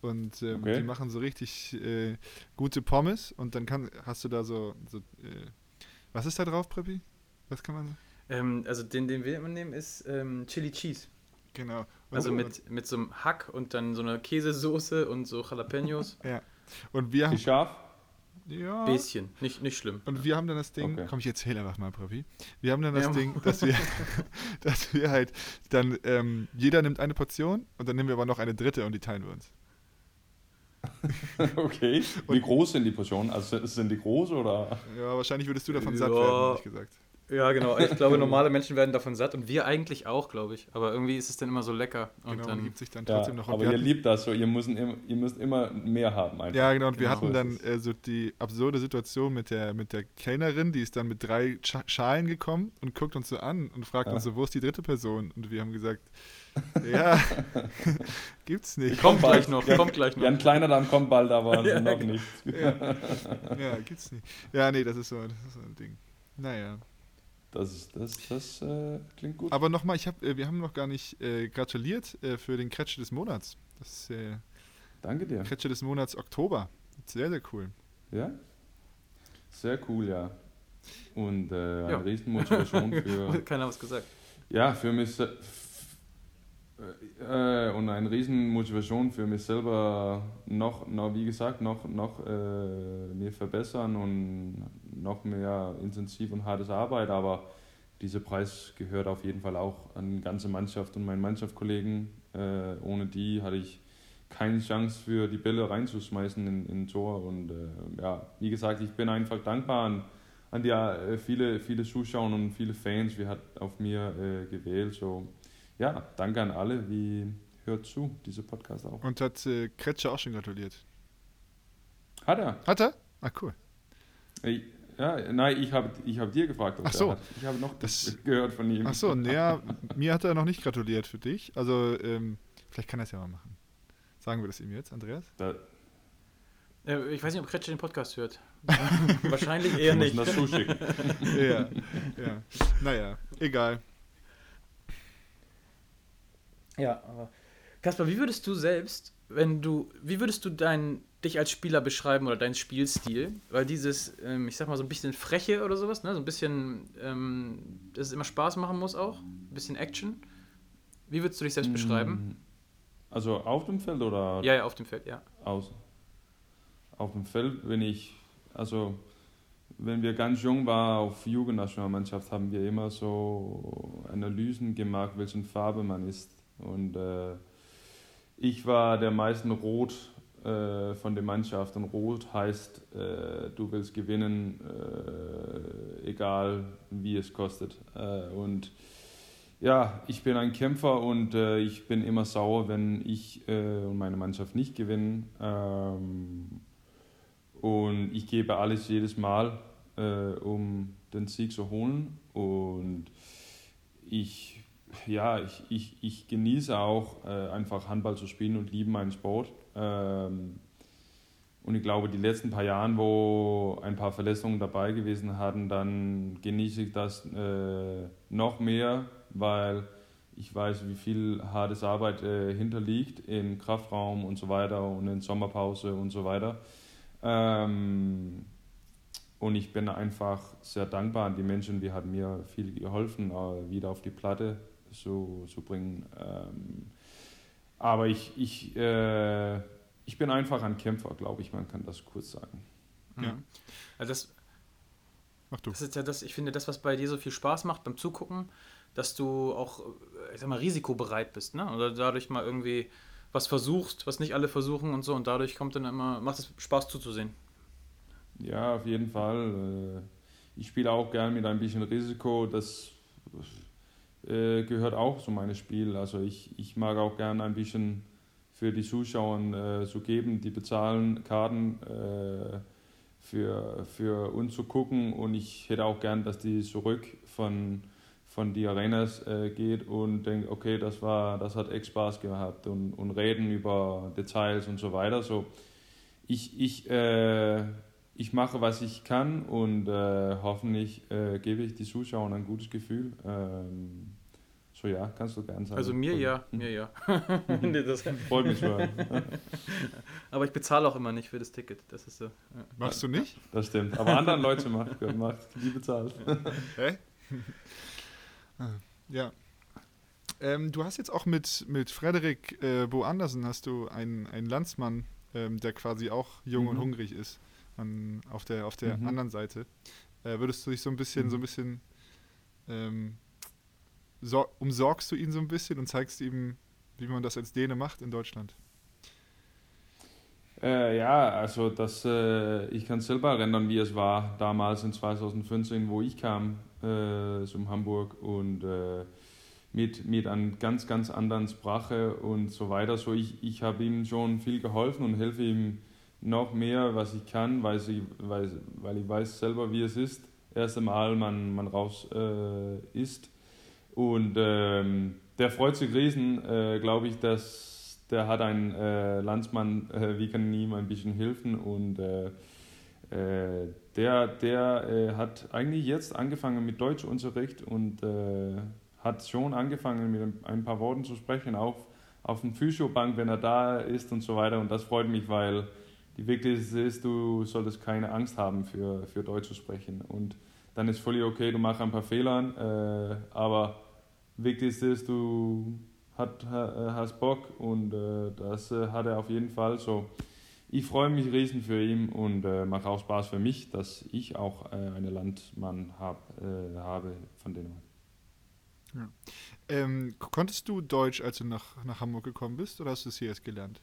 Und ähm, Okay. die machen so richtig äh, gute Pommes und dann kann, hast du da so, so äh, was ist da drauf, Proppi? Was kann man? Ähm, also den, den wir immer nehmen, ist ähm, Chili Cheese. Genau. Und Also so- mit, mit so einem Hack und dann so einer Käsesoße und so Jalapenos. Ja. Und wir haben. Wie scharf? Ja. Bisschen, nicht, nicht schlimm. Und wir haben dann das Ding, Okay. komm, ich erzähle einfach mal, Profi. Wir haben dann das Ja. Ding, dass wir, dass wir halt dann, ähm, jeder nimmt eine Portion und dann nehmen wir aber noch eine dritte und die teilen wir uns. Okay. Wie groß sind die Portionen? Also sind die groß oder? Ja, wahrscheinlich würdest du davon Ja. satt werden, hätte ich gesagt. Ja, genau. Ich glaube, normale Menschen werden davon satt und wir eigentlich auch, glaube ich. Aber irgendwie ist es dann immer so lecker. Und Genau, man dann, gibt sich dann Ja, trotzdem noch. Und aber wir ihr hatten, liebt das so, ihr müsst, immer, ihr müsst immer mehr haben einfach. ja, genau, und wir Genau, hatten so dann äh, so die absurde Situation mit der, mit der Kellnerin, die ist dann mit drei Scha Schalen gekommen und guckt uns so an und fragt Ja. uns so, wo ist die dritte Person? Und wir haben gesagt, ja, gibt's nicht. kommt bald. gleich noch, Ja, kommt gleich noch. Ja, ein kleiner dann kommt bald, aber Ja, noch genau. nicht. Ja. ja, gibt's nicht. Ja, nee, das ist so, das ist so ein Ding. Naja. Das, das, das äh, klingt gut. Aber nochmal, ich hab, äh, wir haben noch gar nicht äh, gratuliert äh, für den Kretsche des Monats. Das ist äh, Danke dir. Kretsche des Monats Oktober. Sehr, sehr cool. Ja? Sehr cool, ja. Und äh, Ja. Riesenmotivation für, Keiner hat was gesagt. ja, für mich äh, und eine Riesenmotivation für mich selber noch, noch wie gesagt, noch, noch äh, mir verbessern und noch mehr intensiv und hartes Arbeit, aber dieser Preis gehört auf jeden Fall auch an die ganze Mannschaft und meinen Mannschaftskollegen. Äh, ohne die hatte ich keine Chance für die Bälle reinzuschmeißen in, in Tor. Und äh, ja, wie gesagt, ich bin einfach dankbar an, an die äh, viele, viele Zuschauer und viele Fans, die hat auf mir äh, gewählt, so ja, danke an alle, wie hört zu, diese Podcast auch. Und hat äh, Kretsche auch schon gratuliert. Hat er? Hat er? Ah, cool. Ich, ja, nein, ich habe ich hab dir gefragt, ob Ach so. er hat. Ich habe noch Das- gehört von ihm. Ach so, naja, mir hat er noch nicht gratuliert für dich. Also, ähm, vielleicht kann er es ja mal machen. Sagen wir das ihm jetzt, Andreas? Da, Äh, ich weiß nicht, ob Kretsche den Podcast hört. Wahrscheinlich eher nicht. das zuschicken. ja, ja. Naja, egal. Ja, aber Kaspar, wie würdest du selbst, wenn du, wie würdest du dein, dich als Spieler beschreiben oder deinen Spielstil? Weil dieses, ähm, ich sag mal, so ein bisschen Freche oder sowas, ne? so ein bisschen, ähm, dass es immer Spaß machen muss auch, ein bisschen Action. Wie würdest du dich selbst beschreiben? Also auf dem Feld oder Ja, ja, auf dem Feld, ja. aus? Auf dem Feld, wenn ich, also wenn wir ganz jung waren auf Jugendnationalmannschaft, haben wir immer so Analysen gemacht, welchen Farbe man ist. Und äh, ich war der meisten Rot äh, von der Mannschaft. Und Rot heißt, äh, du willst gewinnen, äh, egal wie es kostet. Äh, und ja, ich bin ein Kämpfer und äh, ich bin immer sauer, wenn ich und meine Mannschaft nicht gewinnen. Ähm, und ich gebe alles jedes Mal, um den Sieg zu holen. Und ich, ja, ich, ich, ich genieße auch äh, einfach Handball zu spielen und liebe meinen Sport. Ähm, und ich glaube, die letzten paar Jahre, wo ein paar Verletzungen dabei gewesen hatten, dann genieße ich das äh, noch mehr, weil ich weiß, wie viel hartes Arbeit äh, hinterliegt im Kraftraum und so weiter und in Sommerpause und so weiter. Ähm, und ich bin einfach sehr dankbar an die Menschen, die haben mir viel geholfen, äh, wieder auf die Platte zu, zu bringen. Ähm, aber ich, ich, äh, ich bin einfach ein Kämpfer, glaube ich, man kann das kurz sagen. Ja. Also das, Mach du. das ist ja das, ich finde, das, was bei dir so viel Spaß macht beim Zugucken, dass du auch, ich sag mal, risikobereit bist, ne? Oder dadurch mal irgendwie was versuchst, was nicht alle versuchen und so, und dadurch kommt dann immer, macht es Spaß zuzusehen. Ja, auf jeden Fall. Äh, Ich spiele auch gern mit ein bisschen Risiko. Das äh, gehört auch zu meinem Spiel. Also ich, ich mag auch gern ein bisschen für die Zuschauer äh, zu geben, die bezahlen Karten äh, für, für uns zu gucken und ich hätte auch gern, dass die zurück von, von die Arenas äh, geht und denkt, okay, das war, das hat echt Spaß gehabt und, und reden über Details und so weiter. So, ich, ich, äh, ich mache, was ich kann und äh, hoffentlich gebe ich die Zuschauer ein gutes Gefühl. Ähm, so ja, kannst du gern sagen. Also mir ja, mir ja. Nee, das, Freut mich hören. aber ich bezahle auch immer nicht für das Ticket. Das ist so. Machst du nicht? Das stimmt. Aber anderen Leute macht, macht die bezahlt. Hä? Ja. Ähm, du hast jetzt auch mit, mit Frederik äh, Bo Andersen hast du einen, einen Landsmann, ähm, der quasi auch jung Mhm. und hungrig ist, an, auf der, auf der Mhm. anderen Seite. Äh, würdest du dich so ein bisschen, Mhm. so ein bisschen, ähm, sor umsorgst du ihn so ein bisschen und zeigst ihm, wie man das als Däne macht in Deutschland? Äh, ja, also das, äh, ich kann selber erinnern, wie es war damals in 2015, wo ich kam äh, zum Hamburg und äh, mit, mit einer ganz, ganz anderen Sprache und so weiter. So ich, ich habe ihm schon viel geholfen und helfe ihm noch mehr, was ich kann, weil, sie, weil, weil ich weiß selber, wie es ist. Erst einmal man, man raus äh, ist. Und ähm, der freut sich riesen, äh, glaube ich, dass der hat einen äh, Landsmann, äh, wie kann ihm ein bisschen helfen? Und äh, äh, der, der äh, hat eigentlich jetzt angefangen mit Deutschunterricht und hat schon angefangen mit ein- paar Worten zu sprechen auf, auf dem Physiobank, wenn er da ist und so weiter. Und das freut mich, weil die Wichtigste ist, du solltest keine Angst haben für, für Deutsch zu sprechen. Und dann ist völlig okay, du machst ein paar Fehler, äh, aber Wichtigste ist, du hat, ha- hast Bock und äh, das äh, hat er auf jeden Fall. So, ich freue mich riesen für ihn und äh, macht auch Spaß für mich, dass ich auch äh, einen Landmann hab, äh, habe von denen. Ähm, konntest du Deutsch, als du nach, nach Hamburg gekommen bist, oder hast du es hier erst gelernt?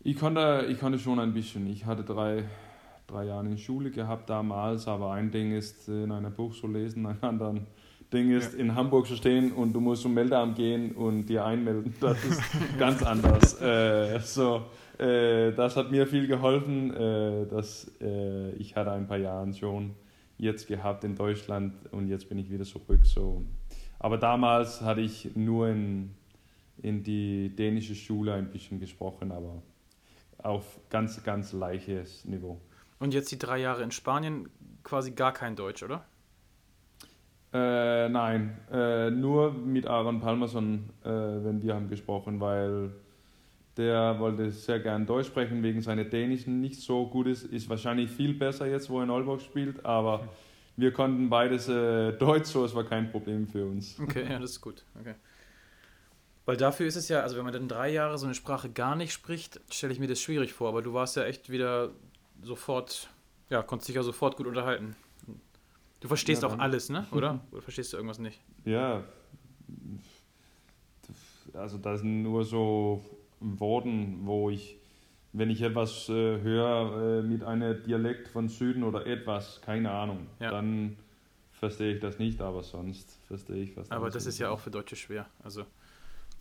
Ich konnte, ich konnte schon ein bisschen. Ich hatte drei, drei Jahre in Schule gehabt damals, aber ein Ding ist, in einem Buch zu lesen, ein anderes Ding ist, in Hamburg zu stehen und du musst zum Meldeamt gehen und dir einmelden. Das ist ganz anders. Äh, so, äh, das hat mir viel geholfen, äh, dass äh, ich hatte ein paar Jahre schon jetzt gehabt in Deutschland und jetzt bin ich wieder zurück. So. Aber damals hatte ich nur in, in die dänische Schule ein bisschen gesprochen, aber auf ganz, ganz leichtes Niveau. Und jetzt die drei Jahre in Spanien quasi gar kein Deutsch, oder? Äh, nein, äh, nur mit Aaron Palmerson, äh, wenn wir haben gesprochen, weil der wollte sehr gern Deutsch sprechen, wegen seiner Dänischen nicht so gut ist. Ist wahrscheinlich viel besser jetzt, wo er in Aalborg spielt, aber wir konnten beides äh, Deutsch, so es war kein Problem für uns. Okay, ja, das ist gut. Okay. Weil dafür ist es ja, also wenn man dann drei Jahre so eine Sprache gar nicht spricht, stelle ich mir das schwierig vor. Aber du warst ja echt wieder sofort, ja, konntest dich ja sofort gut unterhalten. Du verstehst Ja, auch alles, ne? Oder? Oder verstehst du irgendwas nicht? Ja, also das sind nur so Worten, wo ich, wenn ich etwas äh, höre äh, mit einem Dialekt von Süden oder etwas, keine Ahnung, Ja. dann verstehe ich das nicht, aber sonst verstehe ich was. Aber das ist ja auch für Deutsche schwer. Also,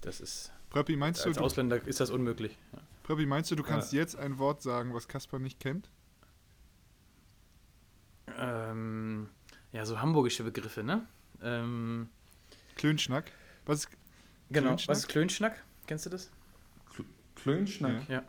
das ist, Pröppi, meinst du, als du, Ausländer ist das unmöglich. Ja. Pröppi, meinst du, du kannst jetzt ein Wort sagen, was Kaspar nicht kennt? Ähm, ja, so hamburgische Begriffe, ne? Ähm, Klönschnack? Was ist, genau. Klönschnack? Was ist Klönschnack? Kennst du das? Klönschnack? Ja.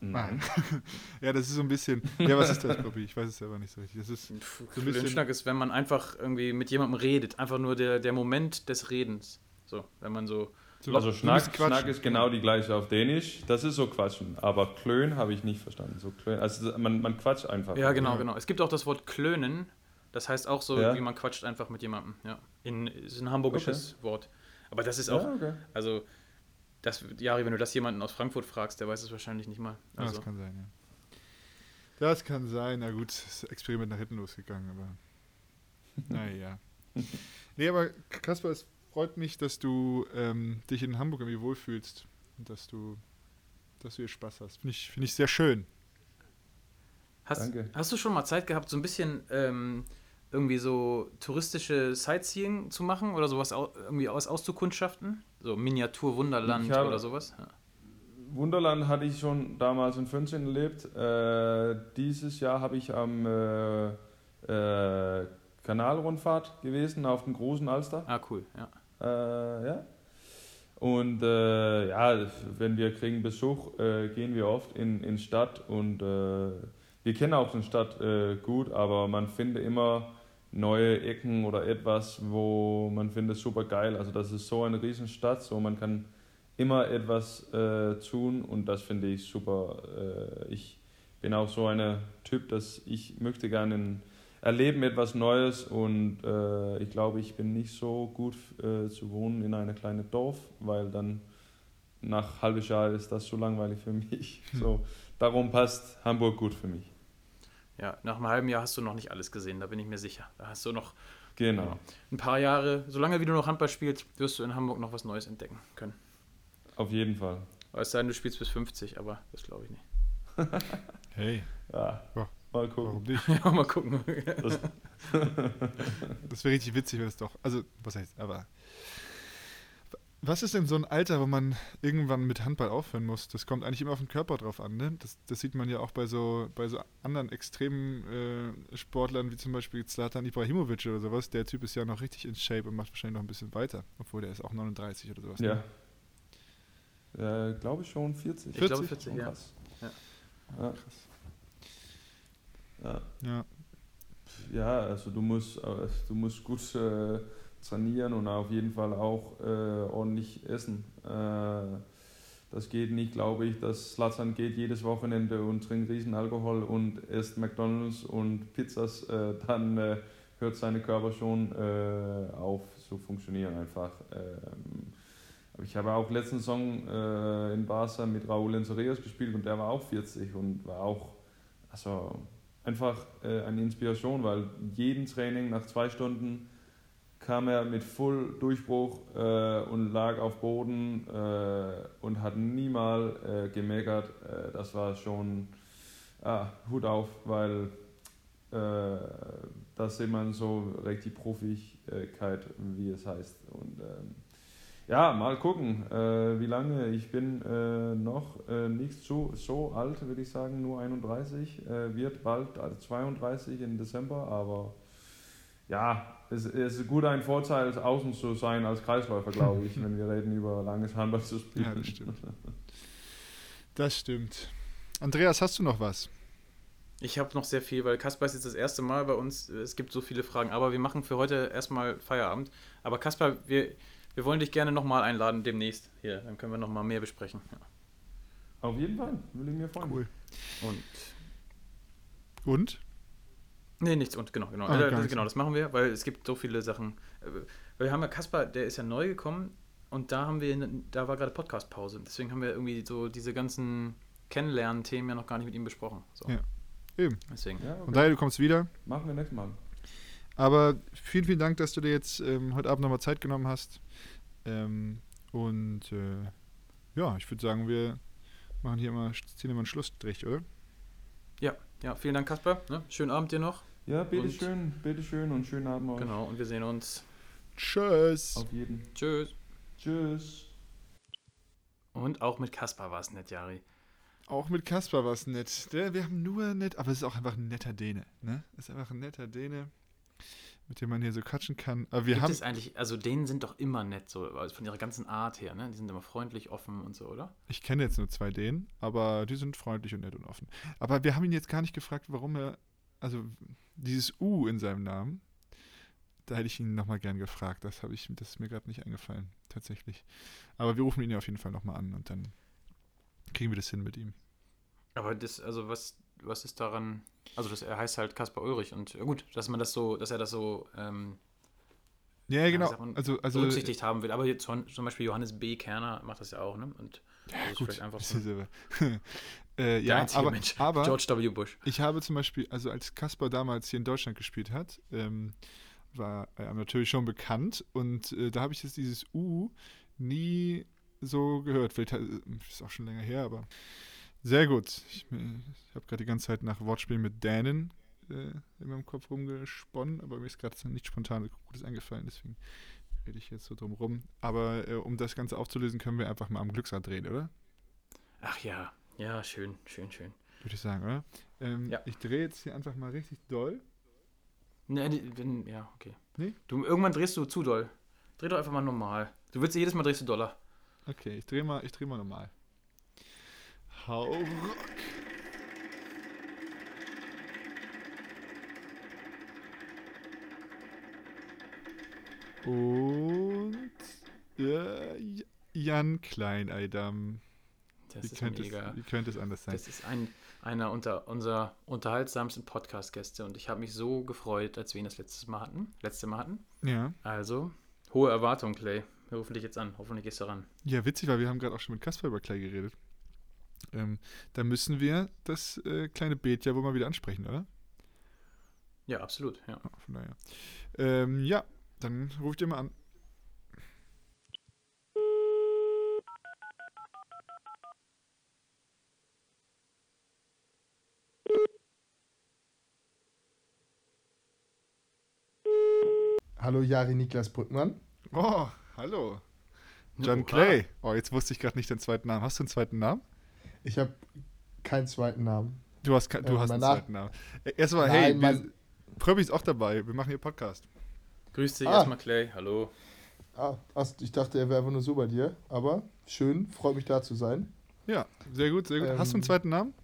Nein. ja, das ist so ein bisschen. Ja, was ist das, Pröppi? Ich weiß es selber nicht so richtig. Das ist So Klönschnack ist, wenn man einfach irgendwie mit jemandem redet. Einfach nur der, der Moment des Redens. So, wenn man so. So, Also Schnack. Schnack ist genau die gleiche auf Dänisch. Das ist so Quatschen. Aber Klön habe ich nicht verstanden. So Klön, also man, man quatscht einfach. Ja, genau, genau. Es gibt auch das Wort klönen. Das heißt auch so, Ja. wie man quatscht einfach mit jemandem. Ja. In, ist ein hamburgisches Wort. Aber das ist auch, Ja, okay. also, das, Jari, wenn du das jemanden aus Frankfurt fragst, der weiß es wahrscheinlich nicht mal. Also, das kann sein, ja. Das kann sein. Na gut, das Experiment nach hinten losgegangen, aber. naja. Nee, aber Kaspar, es freut mich, dass du ähm, dich in Hamburg irgendwie wohlfühlst und dass du, dass du hier Spaß hast. Finde ich, finde ich sehr schön. hast, Danke. hast du schon mal Zeit gehabt, so ein bisschen ähm, irgendwie so touristische Sightseeing zu machen oder sowas au irgendwie aus auszukundschaften? So Miniatur-Wunderland Ich habe- oder sowas? Ja. Wunderland hatte ich schon damals in 15 erlebt. Äh, dieses Jahr habe ich am äh, äh, Kanalrundfahrt gewesen auf dem großen Alster. Ah, cool, ja. Äh, ja. Und äh, ja, wenn wir kriegen Besuch, äh, gehen wir oft in in Stadt und äh, wir kennen auch die Stadt äh, gut, aber man findet immer neue Ecken oder etwas, wo man findet super geil. Also das ist so eine riesen Stadt, so man kann immer etwas äh, tun und das finde ich super. Ich bin auch so ein Typ, dass ich möchte gerne in erleben etwas Neues und äh, ich glaube, ich bin nicht so gut äh, zu wohnen in einem kleinen Dorf, weil dann nach halbes Jahr ist das zu langweilig für mich. So, darum passt Hamburg gut für mich. Ja, nach einem halben Jahr hast du noch nicht alles gesehen, da bin ich mir sicher. Da hast du noch Genau, ein paar Jahre, solange wie du noch Handball spielst, wirst du in Hamburg noch was Neues entdecken können. auf jeden Fall. Es sei denn, du spielst bis 50, aber das glaube ich nicht. Hey, Ja, Ja. Mal gucken. warum nicht? Ja, mal gucken. Das, Das wäre richtig witzig, wenn es doch. Also, was heißt, aber. Was ist denn so ein Alter, wo man irgendwann mit Handball aufhören muss? Das kommt eigentlich immer auf den Körper drauf an, ne? Das, das sieht man ja auch bei so, bei so anderen extremen äh, Sportlern, wie zum Beispiel Zlatan Ibrahimovic oder sowas. Der Typ ist ja noch richtig in Shape und macht wahrscheinlich noch ein bisschen weiter. Obwohl der ist auch 39 oder sowas. ja. Ne? Äh, glaube ich schon 40. Ich glaube 40, Schon ja. krass. Ja. Ja. Ja. Ja. Ja, also du musst, äh, du musst gut äh, trainieren und auf jeden Fall auch äh, ordentlich essen. Äh, das geht nicht, glaube ich, dass Slatan geht jedes Wochenende und trinkt riesen Alkohol und isst McDonalds und Pizzas, äh, dann äh, hört seine Körper schon auf zu funktionieren einfach. Ähm, aber ich habe auch letzten Song äh, in Barca mit Raúl Encereas gespielt und der war auch 40 und war auch, also einfach äh, eine Inspiration, weil jeden Training nach zwei Stunden kam er mit voll Durchbruch äh, und lag auf Boden äh, und hat niemals äh, gemeckert. Äh, das war schon ah, Hut auf, weil äh, das sieht man so richtig Profigkeit, wie es heißt. Und ähm, ja, mal gucken, äh, wie lange. Ich bin äh, noch äh, nicht so, so alt, würde ich sagen, nur 31. Äh, wird bald also 32 im Dezember, aber ja, es, es ist gut ein Vorteil, außen zu sein als Kreisläufer, glaube ich, wenn wir reden über langes Handball zu spielen. Ja, das stimmt. Das stimmt. Andreas, hast du noch was? Ich habe noch sehr viel, weil Kaspar ist jetzt das erste Mal bei uns. Es gibt so viele Fragen, aber wir machen für heute erstmal Feierabend. Aber Kaspar, wir, wir wollen dich gerne nochmal einladen demnächst. Hier, dann können wir nochmal mehr besprechen. Ja. Auf jeden Fall, will ich mir freuen. Cool. Und. Und? Nee, nichts und genau, genau. Ah, äh, gar das, genau, das machen wir, weil es gibt so viele Sachen. Äh, Wir haben ja Kaspar, der ist ja neu gekommen und da haben wir, da war gerade Podcast-Pause. Deswegen haben wir irgendwie so diese ganzen Kennenlernen-Themen ja noch gar nicht mit ihm besprochen. So. Ja. Eben. Deswegen. Ja, okay. daher, du kommst wieder. Machen wir nächstes Mal. Aber vielen, vielen Dank, dass du dir jetzt ähm, heute Abend nochmal Zeit genommen hast. Ähm, und äh, ja, ich würde sagen, wir machen hier immer, ziehen immer einen Schlussstrich, oder? Ja, vielen Dank, Kaspar. Ne? Schönen Abend dir noch. Ja, bitteschön, bitteschön und schönen Abend euch. Genau, und wir sehen uns. Tschüss. Auf jeden. Tschüss. Tschüss. Und auch mit Kaspar war es nett, Jari. Auch mit Kaspar war es nett. Der, wir haben nur nett, aber es ist auch einfach ein netter Däne. Ne? Ist einfach ein netter Däne, mit dem man hier so quatschen kann. Aber wir Gibt haben. es eigentlich, also denen sind doch immer nett, so also von ihrer ganzen Art her, ne? Die sind immer freundlich, offen und so, oder? Ich kenne jetzt nur zwei Dänen, aber die sind freundlich und nett und offen. Aber wir haben ihn jetzt gar nicht gefragt, warum er, also dieses U in seinem Namen, da hätte ich ihn nochmal gern gefragt. Das habe ich, das ist mir gerade nicht eingefallen, tatsächlich. Aber wir rufen ihn ja auf jeden Fall nochmal an und dann kriegen wir das hin mit ihm. Aber das, also was, was ist daran, also das, er heißt halt Kaspar Ulrich und ja gut, dass man das so, dass er das so ähm, Ja, genau. man, Also, also berücksichtigt haben will. Aber jetzt zum zum Beispiel Johannes B. Kerner macht das ja auch, ne? Und ja, gut. vielleicht einfach so äh, ja, aber, Mensch. aber George W. Bush. Ich habe zum Beispiel, also als Kaspar damals hier in Deutschland gespielt hat, ähm, war er natürlich schon bekannt und äh, da habe ich jetzt dieses U nie so gehört. Vielleicht hat- ist auch schon länger her, aber sehr gut. Ich, ich habe gerade die ganze Zeit nach Wortspielen mit Dänen äh, in meinem Kopf rumgesponnen, aber mir ist gerade nicht spontan Gutes eingefallen, deswegen rede ich jetzt so drum rum. Aber äh, um das Ganze aufzulösen, können wir einfach mal am Glücksrad drehen, oder? Ach ja, ja, schön, schön, schön. Würde ich sagen, oder? Ähm, Ja. Ich drehe jetzt hier einfach mal richtig doll. Ne, wenn, ja, okay. Nee? Du, irgendwann drehst du zu doll. Dreh doch einfach mal normal. Du willst jedes Mal drehst du doller. Okay, ich drehe mal, ich dreh mal normal. Hau ruck. Und äh, Jan Kleineidam. Das Wie ist könnte, mega. es, wie könnte es anders sein? Das ist ein, einer unter unserer unterhaltsamsten Podcast-Gäste und ich habe mich so gefreut, als wir ihn das letzte Mal hatten. Letzte Mal hatten. Ja. Also, hohe Erwartung, Clay. Wir rufen dich jetzt an. Hoffentlich gehst du ran. Ja, witzig, weil wir haben gerade auch schon mit Kasper über Clay geredet. Ähm, da müssen wir das äh, kleine Beet ja wohl mal wieder ansprechen, oder? Ja, absolut. Ja. Ja, Von daher. Ähm, ja, dann ruf ich dir mal an. Hallo Jari Niklas Brückmann. Oh, hallo. John. Clay. Oh, jetzt wusste ich gerade nicht den zweiten Namen. Hast du einen zweiten Namen? Ich habe keinen zweiten Namen. Du hast, du Äh, hast einen zweiten Namen. Äh, Erstmal, Nein, hey, mein- wir, Pröbi ist auch dabei. Wir machen hier Podcast. Grüß dich Ah. erstmal, Clay. Hallo. Ah, ich dachte, er wäre einfach nur so bei dir. Aber schön, freut mich da zu sein. Ja, sehr gut, sehr gut. Hast du einen Ähm, zweiten Namen?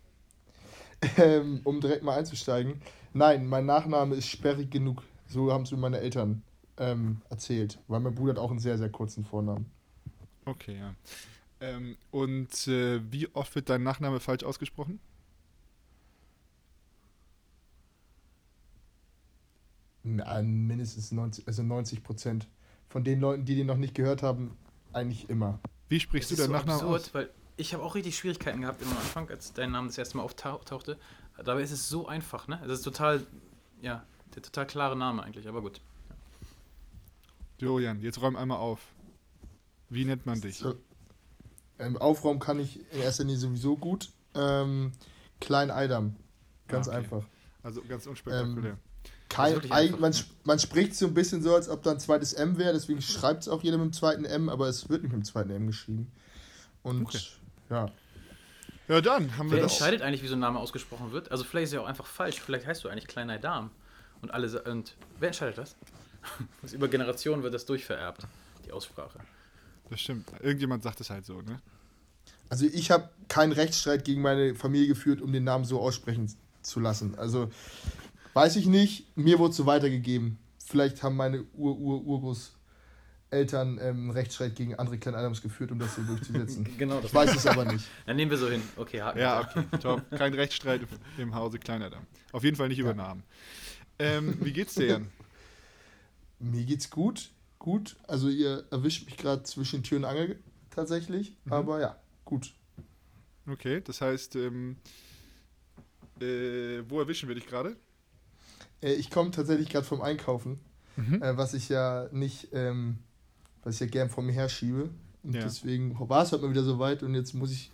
Ähm, um direkt mal einzusteigen. Nein, mein Nachname ist sperrig genug. So haben es mir meine Eltern ähm, erzählt. Weil mein Bruder hat auch einen sehr, sehr kurzen Vornamen. Okay, ja. Ähm, und äh, wie oft wird dein Nachname falsch ausgesprochen? Na, mindestens 90, also 90 Prozent. Von den Leuten, die den noch nicht gehört haben, eigentlich immer. Wie sprichst Das du deinen so Nachnamen absurd, aus? weil ich habe auch richtig Schwierigkeiten gehabt am Anfang, als dein Name das erste Mal auftauchte. Dabei ist es so einfach, ne? Es ist total, ja, der total klare Name eigentlich, aber gut. Julian, jetzt räum einmal auf. Wie nennt man dich? So, ähm, Aufraum kann ich in erster Linie sowieso gut. Ähm, Klein Eidam. Ganz Ah, okay. einfach. Also ganz unspektakulär. Kein, wirklich eig- einfach, man, ne? man spricht so ein bisschen so, als ob da ein zweites M wäre, deswegen schreibt es auch jeder mit dem zweiten M, aber es wird nicht mit dem zweiten M geschrieben. Und Okay. ja, Ja, dann haben wir Wer das. entscheidet eigentlich, wie so ein Name ausgesprochen wird? Also vielleicht ist ja auch einfach falsch. Vielleicht heißt du eigentlich Kleiner Darm. Und alle und wer entscheidet das? das über Generationen wird das durchvererbt, die Aussprache. Das stimmt. Irgendjemand sagt es halt so, ne? also ich habe keinen Rechtsstreit gegen meine Familie geführt, um den Namen so aussprechen zu lassen. Also weiß ich nicht, mir wurde so weitergegeben. Vielleicht haben meine Ur-Ur-Urgroßeltern ähm, einen Rechtsstreit gegen andere Klein Adams geführt, um das so durchzusetzen. Genau, Ich weiß es aber nicht. Dann nehmen wir so hin. Okay, haken Ja, okay. Top. Kein Rechtsstreit im Hause Kleinerdam. Auf jeden Fall nicht über Namen. Ähm, wie geht's dir, Jan? Mir geht's gut, gut. Also ihr erwischt mich gerade zwischen Tür und Angel tatsächlich, Mhm. aber ja, gut. Okay, das heißt, ähm, äh, wo erwischen wir dich gerade? Äh, ich komme tatsächlich gerade vom Einkaufen, Mhm. äh, was ich ja nicht, ähm, was ich ja gern vor mir herschiebe. Und Ja. deswegen war es heute mal wieder so weit und jetzt muss ich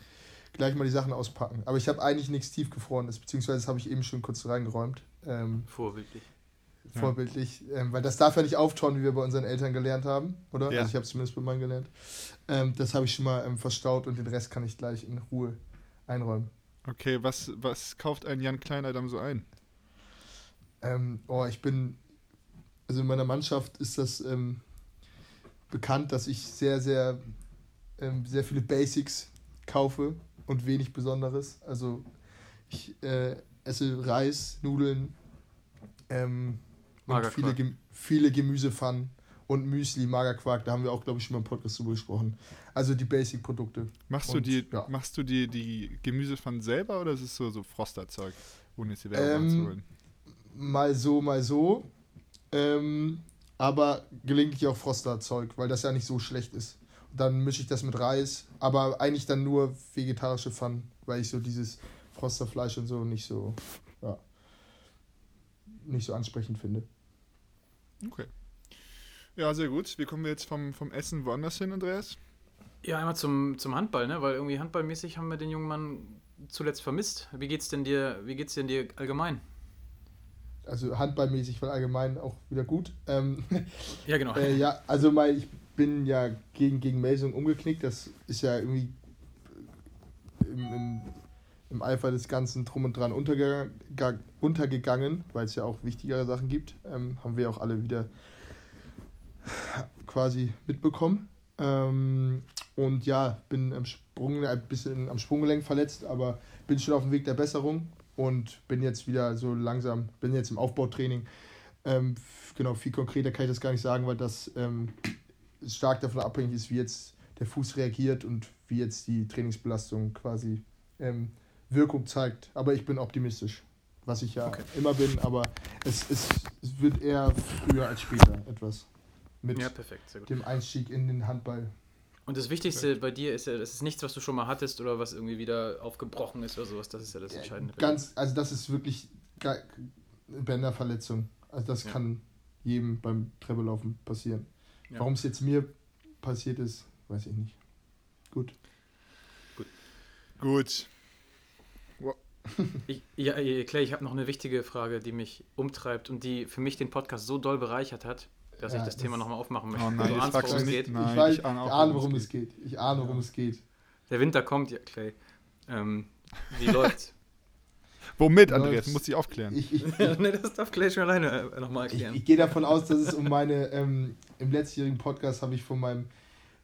gleich mal die Sachen auspacken. Aber ich habe eigentlich nichts tiefgefrorenes, beziehungsweise das habe ich eben schon kurz reingeräumt. Ähm, Vorbildlich. Ja. vorbildlich, ähm, weil das darf ja nicht auftauen, wie wir bei unseren Eltern gelernt haben, oder? Ja. Also ich habe zumindest bei meinen gelernt. Ähm, das habe ich schon mal ähm, verstaut und den Rest kann ich gleich in Ruhe einräumen. Okay, was, was kauft ein Jan Kleinerdam so ein? Ähm, oh, ich bin, also in meiner Mannschaft ist das ähm, bekannt, dass ich sehr, sehr, ähm, sehr viele Basics kaufe und wenig Besonderes. Also ich äh, esse Reis, Nudeln ähm. Viele, Gem viele Gemüsepfannen und Müsli, Magerquark. Da haben wir auch, glaube ich, schon mal im Podcast drüber gesprochen. Also die Basic-Produkte. Machst du die, ja. machst du die, die Gemüsepfannen selber oder ist es so, so Frosterzeug, ohne jetzt die Werbung Ähm, anzuholen? mal so, mal so. Ähm, aber gelegentlich auch Frosterzeug, weil das ja nicht so schlecht ist. Und dann mische ich das mit Reis, aber eigentlich dann nur vegetarische Pfannen, weil ich so dieses Frosterfleisch und so nicht so, ja, nicht so ansprechend finde. Okay. Ja, sehr gut. Wie kommen wir jetzt vom, vom Essen woanders hin, Andreas? Ja, einmal zum, zum Handball, ne? Weil irgendwie handballmäßig haben wir den jungen Mann zuletzt vermisst. Wie geht's denn dir, wie geht's denn dir allgemein? Also handballmäßig, weil allgemein auch wieder gut. Ähm, Ja, genau. Äh, ja, also mal, ich bin ja gegen, gegen Melsung umgeknickt. Das ist ja irgendwie im, im, im Eifer des Ganzen drum und dran unterge ga- untergegangen, weil es ja auch wichtigere Sachen gibt. Ähm, haben wir auch alle wieder quasi mitbekommen. Ähm, und ja, bin am Sprung, ein bisschen am Sprunggelenk verletzt, aber bin schon auf dem Weg der Besserung und bin jetzt wieder so langsam, bin jetzt im Aufbautraining. Ähm, genau, viel konkreter kann ich das gar nicht sagen, weil das ähm, stark davon abhängig ist, wie jetzt der Fuß reagiert und wie jetzt die Trainingsbelastung quasi ähm, Wirkung zeigt. Aber ich bin optimistisch, was ich ja immer bin, aber es, es, es wird eher früher als später etwas mit Ja, perfekt, sehr gut. dem Einstieg in den Handball. Und das Wichtigste bei dir ist ja, das ist nichts, was du schon mal hattest oder was irgendwie wieder aufgebrochen ist oder sowas. Das ist ja das Entscheidende. Ganz, also das ist wirklich eine Bänderverletzung. Also das Ja. kann jedem beim Treppelaufen passieren. Ja. Warum es jetzt mir passiert ist, weiß ich nicht. Gut. Gut. Ich, ja, äh, Clay, ich habe noch eine wichtige Frage, die mich umtreibt und die für mich den Podcast so doll bereichert hat, dass Ja, ich das, das- Thema nochmal aufmachen möchte. Oh nein, du ahnst, worum es geht. Nein, ich weiß, ich ahne auch, ich ahne, worum worum es es geht. Ich ahne, worum es geht. Der Winter kommt, ja, Clay. Ähm, wie läuft's? Womit. Andreas? Du musst dich aufklären. Ich, ich, ich, ne, das darf Clay schon alleine äh, nochmal ich, erklären. ich gehe davon aus, dass es um meine, ähm, im letztjährigen Podcast habe ich von meinem,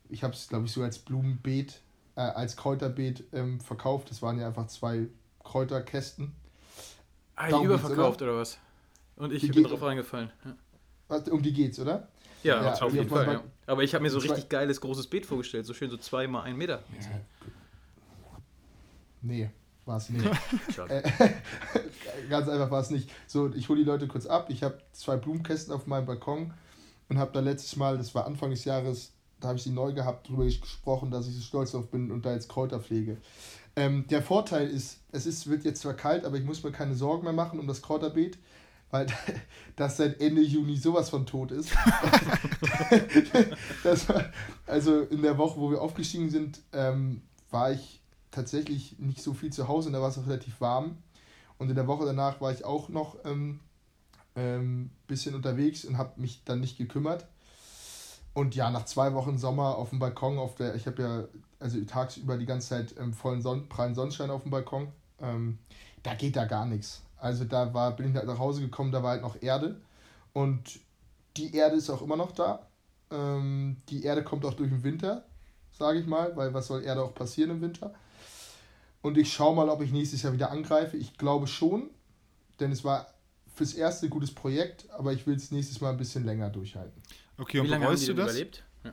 ich habe es glaube ich so als Blumenbeet, äh, als Kräuterbeet ähm, verkauft. Das waren ja einfach zwei Kräuterkästen. ah, geht's, überverkauft oder? was? Und ich Die bin drauf reingefallen. Ja, Um die geht's, oder? ja, Ja, auf die jeden Fall. Ja. Aber ich habe mir so richtig geiles großes Beet vorgestellt, so schön so zwei mal ein Meter. Nee, war es nicht. Äh, Ganz einfach war es nicht. So, ich hole die Leute kurz ab. Ich habe zwei Blumenkästen auf meinem Balkon und habe da letztes Mal, das war Anfang des Jahres, da habe ich sie neu gehabt, darüber gesprochen, dass ich so stolz drauf bin und da jetzt Kräuter pflege. Ähm, der Vorteil ist, es ist, wird jetzt zwar kalt, aber ich muss mir keine Sorgen mehr machen um das Kräuterbeet, weil das seit Ende Juni sowas von tot ist. war, also in der Woche, wo wir aufgestiegen sind, ähm, war ich tatsächlich nicht so viel zu Hause und da war es auch relativ warm. Und in der Woche danach war ich auch noch ein ähm, ähm, bisschen unterwegs und habe mich dann nicht gekümmert. Und ja, nach zwei Wochen Sommer auf dem Balkon, auf der, ich habe ja also tagsüber die ganze Zeit ähm, vollen Sonn, prallen Sonnenschein auf dem Balkon, ähm, da geht da gar nichts. Also da war, bin ich halt nach Hause gekommen, da war halt noch Erde. Und die Erde ist auch immer noch da. Ähm, die Erde kommt auch durch den Winter, sage ich mal, weil was soll Erde auch passieren im Winter? Und ich schaue mal, ob ich nächstes Jahr wieder angreife. Ich glaube schon, denn es war fürs erste gutes Projekt, aber ich will es nächstes Mal ein bisschen länger durchhalten. Okay, Wie und lange haben die bereust du das? überlebt? Ja.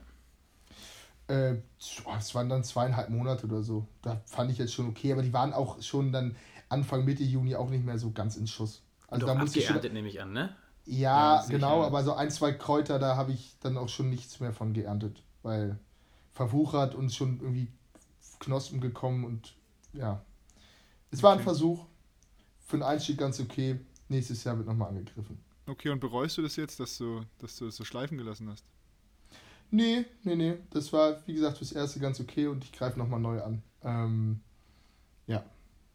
Äh, es waren dann zweieinhalb Monate oder so. Da fand ich jetzt schon okay, aber die waren auch schon dann Anfang Mitte Juni auch nicht mehr so ganz in Schuss. Also Doch da musste ich schon, nehme ich an, ne? Ja, Ja, genau, aber so ein, zwei Kräuter, da habe ich dann auch schon nichts mehr von geerntet, weil verwuchert und schon irgendwie Knospen gekommen und ja. Es war ein. Versuch. Für den Einstieg ganz okay. Nächstes Jahr wird nochmal angegriffen. Okay, und bereust du das jetzt, dass du, dass du es so schleifen gelassen hast? Nee, nee, nee. Das war, wie gesagt, fürs Erste ganz okay und ich greife nochmal neu an. Ähm,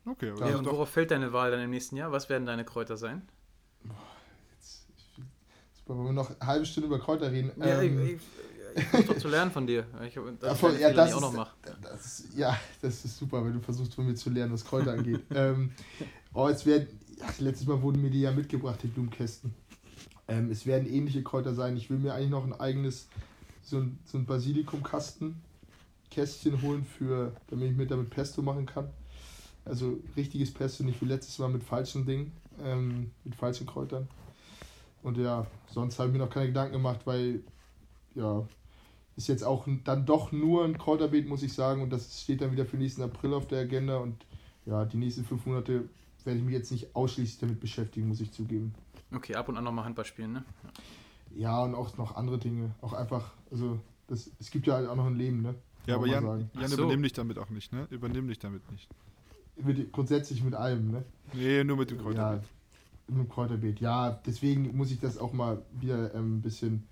Okay, aber Ja, Ja, das und ist worauf fällt deine Wahl dann im nächsten Jahr? Was werden deine Kräuter sein? jetzt, ich, super, wollen wir noch eine halbe Stunde über Kräuter reden? Ja, ähm, ich, ich, ich versuche doch zu lernen von dir. Ich, meine ja, Fehler das nicht auch noch ist- mache. Das ist, ja, das ist super, wenn du versuchst von mir zu lernen, was Kräuter angeht. ähm, oh, es werden, ja, letztes Mal wurden mir die ja mitgebracht, die Blumenkästen. Ähm, es werden ähnliche Kräuter sein. Ich will mir eigentlich noch ein eigenes, so ein, so ein Basilikumkasten, Kästchen holen, für, damit ich mir damit Pesto machen kann. Also richtiges Pesto, nicht wie letztes Mal mit falschen Dingen, ähm, mit falschen Kräutern. Und ja, sonst habe ich mir noch keine Gedanken gemacht, weil, ja, ist jetzt auch dann doch nur ein Kräuterbeet, muss ich sagen. Und das steht dann wieder für nächsten April auf der Agenda. Und ja, die nächsten fünf Monate werde ich mich jetzt nicht ausschließlich damit beschäftigen, muss ich zugeben. Okay, ab und an nochmal Handball spielen, ne? Ja, und auch noch andere Dinge. Auch einfach, also das, es gibt ja halt auch noch ein Leben, ne? ja, aber Jan, sagen. Jan so. übernimm dich damit auch nicht, ne? Übernimm dich damit nicht. Mit, grundsätzlich mit allem, ne? Nee, nur mit dem Ja, Kräuterbeet. mit dem Kräuterbeet. Ja, deswegen muss ich das auch mal wieder ähm, ein bisschen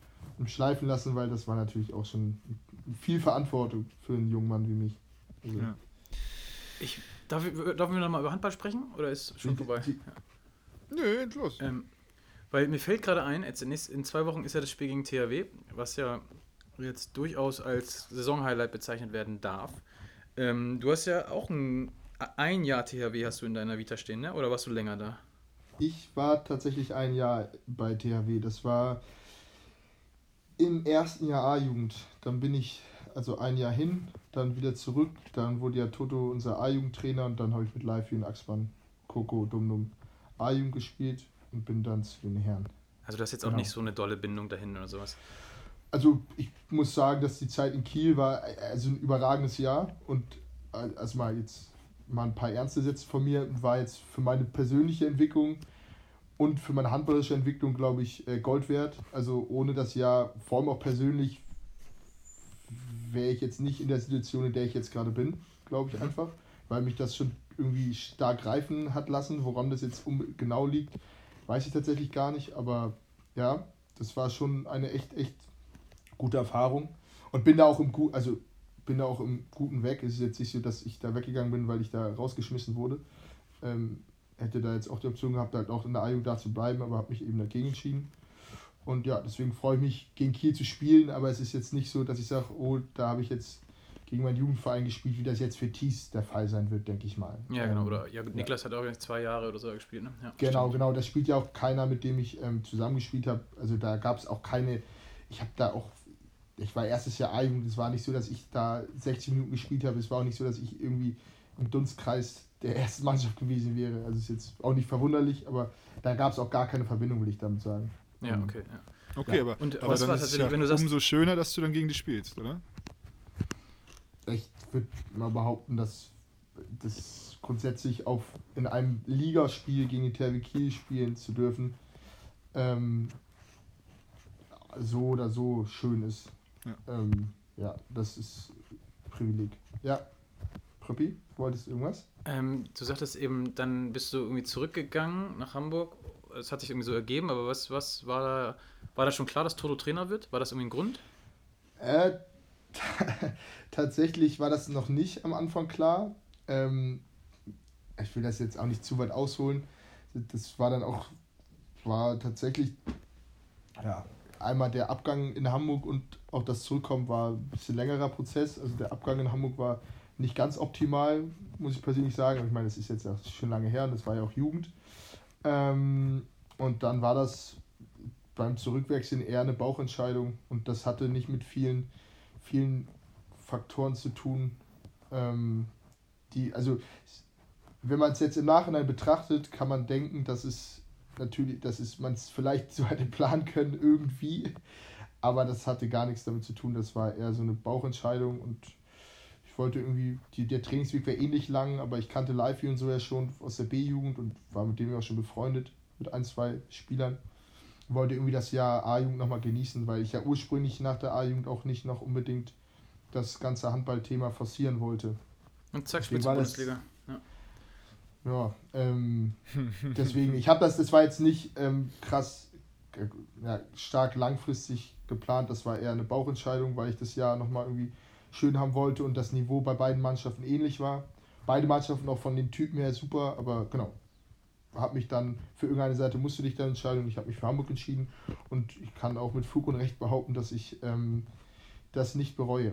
schleifen lassen, weil das war natürlich auch schon viel Verantwortung für einen jungen Mann wie mich. Also, Ja. Ich, darf, ich- darf wir nochmal über Handball sprechen? Oder ist schon vorbei? die- Nö, los. Ähm, weil mir fällt gerade ein, jetzt in zwei Wochen ist ja das Spiel gegen THW, was ja jetzt durchaus als Saisonhighlight bezeichnet werden darf. Ähm, du hast ja auch ein, ein Jahr THW hast du in deiner Vita stehen, ne? Oder warst du länger da? Ich war tatsächlich ein Jahr bei THW. Das war im ersten Jahr A-Jugend. Dann bin ich also ein Jahr hin, dann wieder zurück. Dann wurde ja Toto unser A-Jugendtrainer und dann habe ich mit Live in Axmann, Coco, Dumdum A-Jugend gespielt und bin dann zu den Herren. Also du hast jetzt auch Genau. nicht so eine dolle Bindung dahin oder sowas. Also ich muss sagen, dass die Zeit in Kiel war also ein überragendes Jahr und äh, also mal jetzt mal ein paar ernste Sätze von mir, war jetzt für meine persönliche Entwicklung und für meine handballische Entwicklung, glaube ich, äh, Gold wert. Also ohne das Jahr, vor allem auch persönlich, wäre ich jetzt nicht in der Situation, in der ich jetzt gerade bin, glaube ich einfach, weil mich das schon irgendwie stark greifen hat lassen. Woran das jetzt genau liegt, weiß ich tatsächlich gar nicht, aber ja, das war schon eine echt, echt gute Erfahrung und bin da auch im Gu also bin da auch im guten Weg. Es ist jetzt nicht so, dass ich da weggegangen bin, weil ich da rausgeschmissen wurde. Ähm, hätte da jetzt auch die Option gehabt, halt auch in der A-Jugend da zu bleiben, aber habe mich eben dagegen entschieden. Und ja, deswegen freue ich mich, gegen Kiel zu spielen, aber es ist jetzt nicht so, dass ich sage, oh, da habe ich jetzt gegen meinen Jugendverein gespielt, wie das jetzt für Thies der Fall sein wird, denke ich mal. Ja, genau. Oder ja, Niklas ja. hat auch zwei Jahre oder so gespielt, ne? Ja, genau, stimmt. genau. Das spielt ja auch keiner, mit dem ich ähm, zusammengespielt habe. Also da gab es auch keine, ich habe da auch, ich war erstes Jahr A-Jugend, es war nicht so, dass ich da 60 Minuten gespielt habe. Es war auch nicht so, dass ich irgendwie im Dunstkreis der ersten Mannschaft gewesen wäre. Also ist jetzt auch nicht verwunderlich, aber da gab es auch gar keine Verbindung, will ich damit sagen. Ja, okay. Ja. Okay, ja. aber, und aber dann ist es ja wenn du sagst, umso schöner, dass du dann gegen die spielst, oder? Ich würde mal behaupten, dass das grundsätzlich auf in einem Ligaspiel gegen die THW Kiel spielen zu dürfen, ähm, so oder so schön ist. Ja, ähm, ja das ist Privileg. Ja, Pröppi, wolltest du irgendwas? Ähm, du sagtest eben, dann bist du irgendwie zurückgegangen nach Hamburg. Es hat sich irgendwie so ergeben, aber was, was war da? War da schon klar, dass Toto Trainer wird? War das irgendwie ein Grund? Äh, tatsächlich war das noch nicht am Anfang klar. Ähm, ich will das jetzt auch nicht zu weit ausholen. Das war dann auch, war tatsächlich, ja, einmal der Abgang in Hamburg und auch das Zurückkommen war ein bisschen längerer Prozess. Also der Abgang in Hamburg war nicht ganz optimal, muss ich persönlich sagen. ich meine, das ist jetzt ja schon lange her und das war ja auch Jugend. Ähm, und dann war das beim Zurückwechseln eher eine Bauchentscheidung und das hatte nicht mit vielen, vielen Faktoren zu tun, ähm, die, also wenn man es jetzt im Nachhinein betrachtet, kann man denken, dass es natürlich, dass es man es vielleicht so hätte planen können irgendwie, aber das hatte gar nichts damit zu tun. Das war eher so eine Bauchentscheidung und ich wollte irgendwie, die, der Trainingsweg war ähnlich lang, aber ich kannte Live und so ja schon aus der B-Jugend und war mit dem ja auch schon befreundet, mit ein, zwei Spielern. Wollte irgendwie das Jahr A-Jugend nochmal genießen, weil ich ja ursprünglich nach der A-Jugend auch nicht noch unbedingt das ganze Handballthema forcieren wollte. Und zack, spielst du Bundesliga. Ja, ja ähm, deswegen, ich habe das, das war jetzt nicht ähm, krass, äh, ja, stark langfristig geplant, das war eher eine Bauchentscheidung, weil ich das Jahr nochmal irgendwie schön haben wollte und das Niveau bei beiden Mannschaften ähnlich war. Beide Mannschaften auch von den Typen her super, aber genau. Habe mich dann für irgendeine Seite musste dich dann entscheiden und ich habe mich für Hamburg entschieden und ich kann auch mit Fug und Recht behaupten, dass ich ähm, das nicht bereue.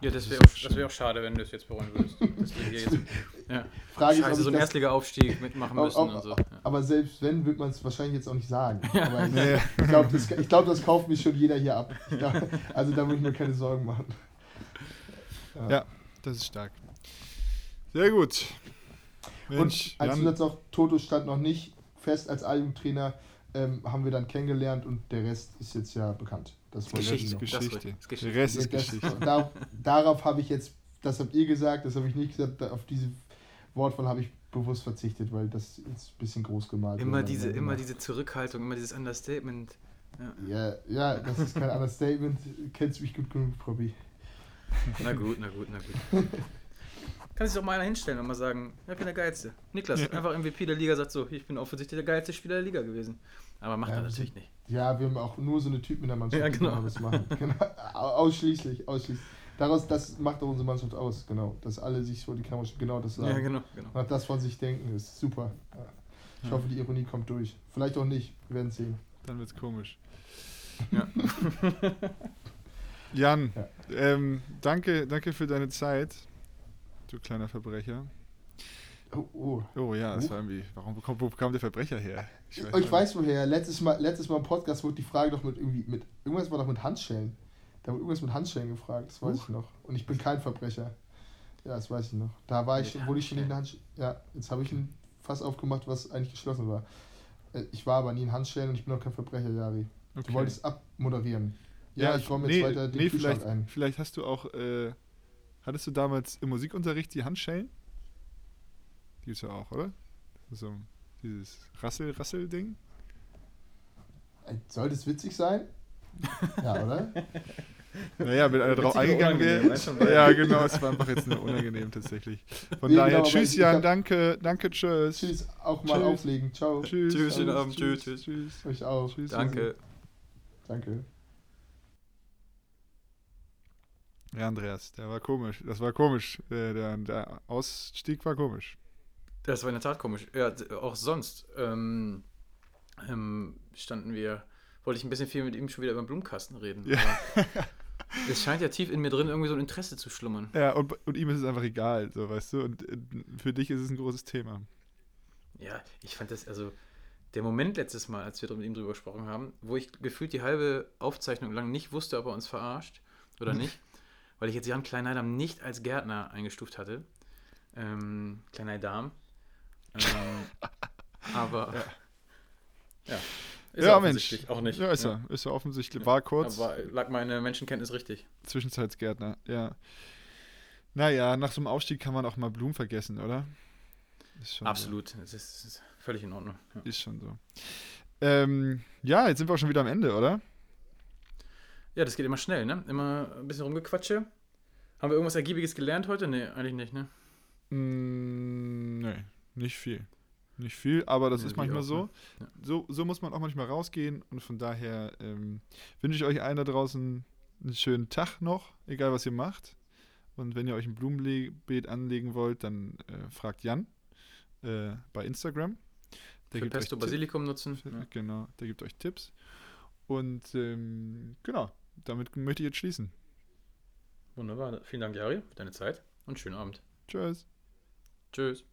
Ja, das wäre auch, wär auch schade, wenn du es jetzt bereuen würdest. Dass wir hier jetzt, ja. Frage Scheiße, ist, so einen Erstliga-Aufstieg mitmachen müssen auch, und so. Ja. Aber selbst wenn, wird man es wahrscheinlich jetzt auch nicht sagen. Aber ich, ich glaube, das, glaub, das kauft mich schon jeder hier ab. Glaub, also da muss ich mir keine Sorgen machen. Ja, ja das ist stark. Sehr gut. Mensch, und als Zusatz noch, Toto stand noch nicht fest als A-Jugendtrainer, ähm, haben wir dann kennengelernt und der Rest ist jetzt ja bekannt. Das war Geschichte. Geschichte. Das, Geschichte. Der Rest ist das, Geschichte. Da, darauf habe ich jetzt, das habt ihr gesagt, das habe ich nicht gesagt, auf diese Wortwahl habe ich bewusst verzichtet, weil das ist ein bisschen groß gemalt. Immer diese, immer diese Zurückhaltung, immer dieses Understatement. Ja, ja, ja das ist kein Understatement. Kennst mich gut genug, Probi. Na gut, na gut, na gut. Kann sich doch mal einer hinstellen und mal sagen, ja, ich bin der Geilste. Niklas, ja. einfach MVP der Liga, sagt so, ich bin offensichtlich der geilste Spieler der Liga gewesen. Aber macht ja, er natürlich nicht. Ja, wir haben auch nur so eine Typen in der Mannschaft, ja, genau. die das machen. genau. Ausschließlich, ausschließlich. Daraus, das macht auch unsere Mannschaft aus, genau. Dass alle sich vor die Kamera genau das sagen. Ja, genau, genau. Und das von sich denken, ist super. Ich ja. hoffe, die Ironie kommt durch. Vielleicht auch nicht, wir werden sehen. Dann wird's komisch. Ja. Jan, ja. Ähm, danke, danke für deine Zeit, du kleiner Verbrecher. Oh, oh. oh ja, das war irgendwie. Warum kommt, wo kam der Verbrecher her? Ich weiß, ich weiß woher. Letztes Mal, letztes Mal im Podcast wurde die Frage doch mit irgendwie mit. Irgendwas war doch mit Handschellen. Da wurde irgendwas mit Handschellen gefragt, das weiß uh. ich noch. Und ich bin kein Verbrecher. Ja, das weiß ich noch. Da war ich, wurde ich schon in den Handschellen. Ja, jetzt habe ich ein Fass aufgemacht, was eigentlich geschlossen war. Äh, ich war aber nie in Handschellen und ich bin auch kein Verbrecher, Jari. Okay. Du wolltest abmoderieren. Ja, ja ich räume jetzt nee, weiter den nee, vielleicht, ein. Vielleicht hast du auch. Äh Hattest du damals im Musikunterricht die Handschellen? Ist ja auch, oder? So dieses Rassel-Rassel-Ding. Äh, Soll das witzig sein? Ja, oder? Naja, wenn einer drauf eingegangen wäre. Ja, genau, es war einfach jetzt nur unangenehm tatsächlich. Von Nee, daher, genau, tschüss Jan, hab- danke, danke, tschüss. Tschüss, auch mal Tschüss. auflegen. Ciao. Tschüss. Tschüss, schönen Servus, Abend, tschüss, tschüss. tschüss. Euch auch. Tschüss. Danke. Danke. Ja, Andreas, der war komisch. Das war komisch. Der, der, der Ausstieg war komisch. Das war in der Tat komisch. Ja, auch sonst ähm, ähm, standen wir, wollte ich ein bisschen viel mit ihm schon wieder über den Blumenkasten reden. Ja. Es scheint ja tief in mir drin irgendwie so ein Interesse zu schlummern. Ja, und, und ihm ist es einfach egal, so, weißt du. Und äh, für dich ist es ein großes Thema. Ja, ich fand das, also der Moment letztes Mal, als wir mit ihm drüber gesprochen haben, wo ich gefühlt die halbe Aufzeichnung lang nicht wusste, ob er uns verarscht oder nicht, weil ich jetzt Jan Kleinheidam nicht als Gärtner eingestuft hatte. Ähm, Kleinheidam. Ähm, aber ja. Ist ja, Mensch. offensichtlich Auch nicht. Ja, ist er. Ist er offensichtlich. War kurz. Aber lag meine Menschenkenntnis richtig. Zwischenzeitsgärtner, ja. Naja, nach so einem Aufstieg kann man auch mal Blumen vergessen, oder? Ist schon Absolut. Es ist, ist völlig in Ordnung. Ja. So. Ist schon so. Ähm, ja, jetzt sind wir auch schon wieder am Ende, oder? ja, das geht immer schnell, ne? Immer ein bisschen rumgequatsche. Haben wir irgendwas Ergiebiges gelernt heute? Nee, eigentlich nicht, ne? Mm, nee, nicht viel. Nicht viel, aber das Ja, ist manchmal auch, so. ne? So. So muss man auch manchmal rausgehen und von daher ähm, wünsche ich euch allen da draußen einen schönen Tag noch, egal was ihr macht. Und wenn ihr euch ein Blumenbeet anlegen wollt, dann äh, fragt Jan äh, bei Instagram. Der Für Pesto Tipp- Basilikum nutzen. Für- Ja. Genau, der gibt euch Tipps. Und ähm, genau, damit möchte ich jetzt schließen. Wunderbar. Vielen Dank, Jari, für deine Zeit und schönen Abend. Tschüss. Tschüss.